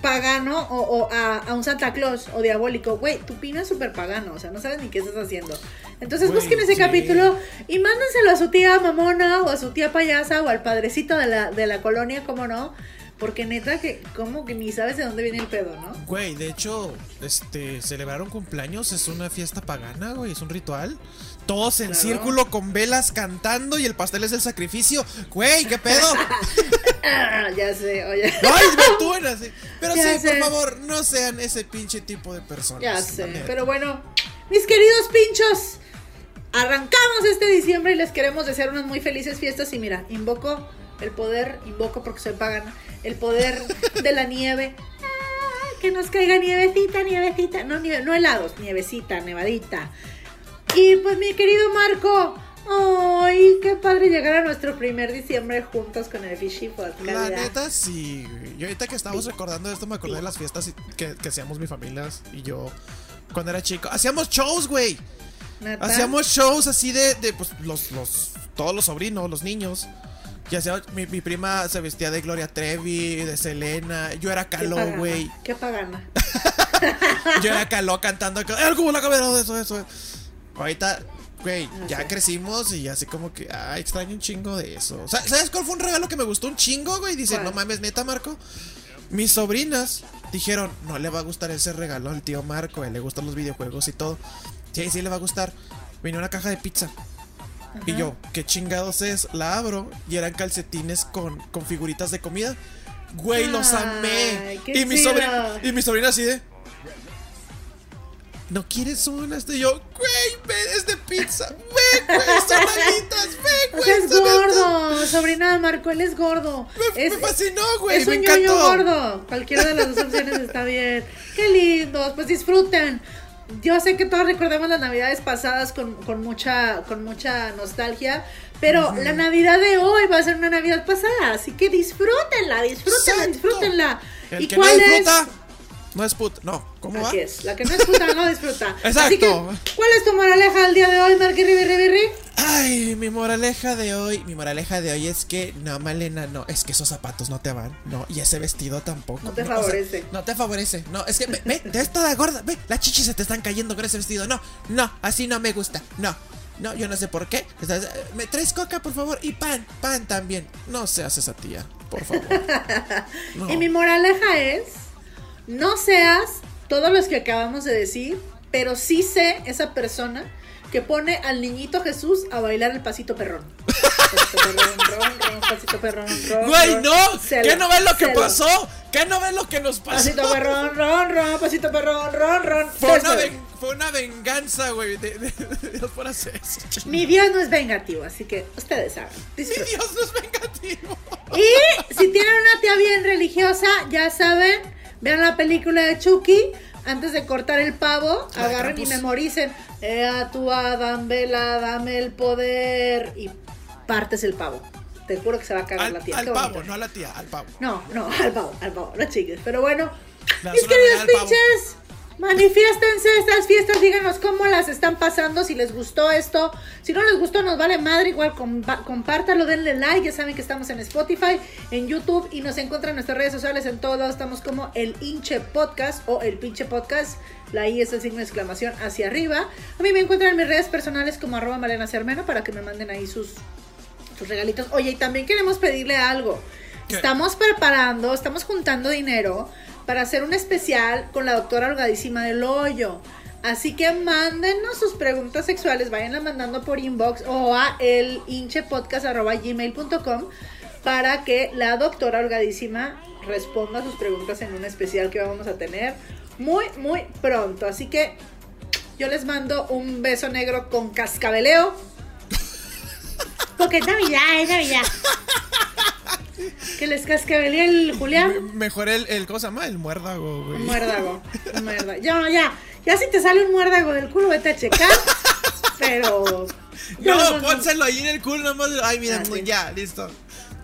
Speaker 4: pagano o, o a, a un Santa Claus o diabólico, güey, tu pino es súper pagano, o sea, no sabes ni qué estás haciendo. Entonces
Speaker 6: Güey,
Speaker 4: busquen ese
Speaker 6: sí.
Speaker 4: capítulo y mándenselo a su tía mamona o a su tía payasa o al padrecito de la, de la colonia, como no, porque neta que como que ni sabes de dónde viene el pedo, ¿no?
Speaker 6: Güey, de hecho, este, celebrar un cumpleaños es una fiesta pagana, güey, es un ritual. Todos en
Speaker 4: Claro.
Speaker 6: círculo con velas cantando y el pastel es el sacrificio. Güey, ¿qué pedo?
Speaker 4: Ya sé, oye.
Speaker 6: Ay, actúen así. Pero
Speaker 4: Ya
Speaker 6: sí, por favor, no sean ese pinche tipo de personas.
Speaker 4: Ya sé, pero bueno, mis queridos pinchos, arrancamos este diciembre y les queremos desear unas muy felices fiestas y mira, invoco el poder, invoco porque soy pagana, el poder de la nieve. Ah, Que nos caiga nievecita, nievecita, no, nieve, no helados, nievecita, nevadita. Y pues mi querido Marco, ay, qué padre llegar a nuestro primer diciembre juntos con el Fishy Podcast.
Speaker 6: La neta, sí. Yo ahorita que estábamos recordando esto, me acordé de las fiestas que, que hacíamos mi familia y yo cuando era chico. Hacíamos shows, güey.
Speaker 4: ¿Neta?
Speaker 6: Hacíamos shows así de, de pues, los, los, todos los sobrinos, los niños. Y hacía, mi, mi prima se vestía de Gloria Trevi, de Selena. Yo era Caló, güey.
Speaker 4: Qué pagana.
Speaker 6: Yo era Caló cantando. ¡El cubo la cabeza! Eso, eso. Ahorita, güey, ya crecimos y así como que, ay, extraño un chingo de eso. Sa- ¿Sabes cuál fue un regalo que me gustó un chingo, güey? Dice,
Speaker 4: ¿Cuál?
Speaker 6: no mames, neta, Marco. Mis sobrinas dijeron, no le va a gustar ese regalo al tío Marco, él le gustan los videojuegos y todo. Sí, sí le va a gustar. Venía una caja de pizza. Y yo, ¿qué chingados es? La abro y eran calcetines con, con figuritas de comida. Güey, los amé.
Speaker 4: Ay,
Speaker 6: Y mi, sobrina, y mi sobrina así de... ¿No quieres una? Este y yo, güey, ve, es de pizza. Ve, güey, son alitas. Ve,
Speaker 4: O
Speaker 6: güey,
Speaker 4: sea, es
Speaker 6: son estas".
Speaker 4: gordo, sobrina de Marco, él es gordo.
Speaker 6: Me,
Speaker 4: es,
Speaker 6: me fascinó, güey.
Speaker 4: es
Speaker 6: me
Speaker 4: un ñoño
Speaker 6: encantó.
Speaker 4: gordo. Cualquiera de las dos opciones está bien. Qué lindos, pues disfruten. Yo sé que todos recordamos las navidades pasadas con, con mucha, con mucha nostalgia, pero la Navidad de hoy va a ser una Navidad pasada, así que disfrútenla, disfrútenla,
Speaker 6: Exacto.
Speaker 4: disfrútenla.
Speaker 6: El
Speaker 4: ¿Y
Speaker 6: que no
Speaker 4: cuál
Speaker 6: disfruta,
Speaker 4: es?
Speaker 6: No es put. No, ¿cómo va?
Speaker 4: Así es, la que no disfruta no disfruta. Así
Speaker 6: Exacto.
Speaker 4: que, ¿cuál es tu moraleja al día de hoy, Marky Ribi Ribi Ribi?
Speaker 6: Ay, mi moraleja de hoy, mi moraleja de hoy es que no, Malena, no, es que esos zapatos no te van, no, y ese vestido tampoco.
Speaker 4: No te
Speaker 6: o sea,
Speaker 4: favorece.
Speaker 6: no te favorece, no, es que ve, ve, te ves toda gorda, ve, las chichis se te están cayendo con ese vestido, no, no, así no me gusta, no, no, yo no sé por qué. ¿Me traes coca, por favor? Y pan, pan también. No seas esa tía, por favor. No.
Speaker 4: Y mi moraleja es, no seas todos los que acabamos de decir, pero sí sé esa persona que pone al niñito Jesús a bailar el pasito perrón. Pasito perrón, ron, ron, pasito perrón, ron,
Speaker 6: Güey, no, ¿qué no ves lo que pasó? ¿Qué no ves lo que nos pasó?
Speaker 4: Pasito perrón, ron, ron, pasito perrón, ron, ron.
Speaker 6: Fue una,
Speaker 4: Celo.
Speaker 6: ven- fue una venganza, güey, de, de- de Dios por hacer eso.
Speaker 4: Mi Dios no es vengativo, así que ustedes saben.
Speaker 6: Mi. Dios no es vengativo.
Speaker 4: Y si tienen una tía bien religiosa, ya saben, vean la película de Chucky. Antes de cortar el pavo,
Speaker 6: La
Speaker 4: agarren y
Speaker 6: Krampus.
Speaker 4: memoricen. Ea tu Adam, vela, dame el poder. Y partes el pavo. Te juro que se va a cagar
Speaker 6: Al,
Speaker 4: la tía.
Speaker 6: al
Speaker 4: Qué
Speaker 6: pavo,
Speaker 4: bonito.
Speaker 6: no a la tía, al pavo.
Speaker 4: No, no, al pavo, al pavo, no chingues. Pero bueno, mis queridos pinches, manifiéstense estas fiestas, díganos cómo las están pasando, si les gustó esto. Si no les gustó, nos vale madre, igual compártalo, denle like. Ya saben que estamos en Spotify, en YouTube y nos encuentran en nuestras redes sociales en todos lados. Estamos como el hinche podcast o el pinche podcast. La I es el signo de exclamación hacia arriba. A mí me encuentran en mis redes personales como arroba Malena Cermeno para que me manden ahí sus, sus regalitos. Oye, y también queremos pedirle algo.
Speaker 6: ¿Qué?
Speaker 4: Estamos preparando, estamos juntando dinero para hacer un especial con la doctora Holgadísima del Hoyo. Así que mándenos sus preguntas sexuales, váyanla mandando por inbox o a el para que la doctora Holgadísima responda sus preguntas en un especial que vamos a tener muy, muy pronto. Así que yo les mando un beso negro con cascabeleo. Porque es Navidad, es Navidad. Que les cascabelee el Julián.
Speaker 6: Mejor el, el, ¿cómo se llama? El muérdago, güey.
Speaker 4: Muérdago. Muérdago. Ya, ya. Ya si te sale un muérdago del culo, vete a checar. Pero.
Speaker 6: No, pónselo ahí en el culo nomás. Ay, mira,
Speaker 4: Ah, sí.
Speaker 6: ya, listo.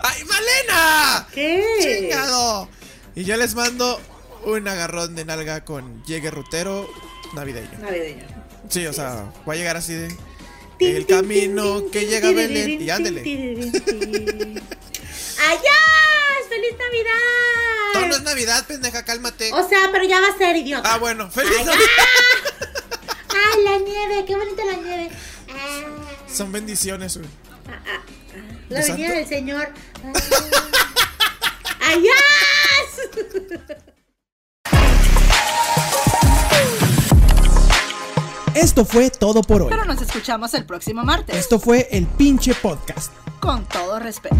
Speaker 6: ¡Ay, Malena!
Speaker 4: ¿Qué?
Speaker 6: ¡Chingado! Y yo les mando un agarrón de nalga con llegue rutero navideño.
Speaker 4: Navideño.
Speaker 6: Sí, o sea, va a llegar así de. El camino que llega a Belén. Y ándele.
Speaker 4: ¡Adiós! ¡Feliz Navidad!
Speaker 6: No, no es Navidad, pendeja, cálmate.
Speaker 4: O sea, pero ya va a ser idiota.
Speaker 6: Ah, bueno, feliz Navidad.
Speaker 3: ¡Ay, la nieve! ¡Qué bonita la nieve! Ah,
Speaker 6: Son bendiciones, güey.
Speaker 4: La
Speaker 6: ¿De
Speaker 4: venida
Speaker 6: santo?
Speaker 4: del Señor. ¡Adiós!
Speaker 5: Esto fue todo por hoy.
Speaker 2: Pero nos escuchamos el próximo martes.
Speaker 5: Esto fue el pinche podcast.
Speaker 2: Con todo respeto.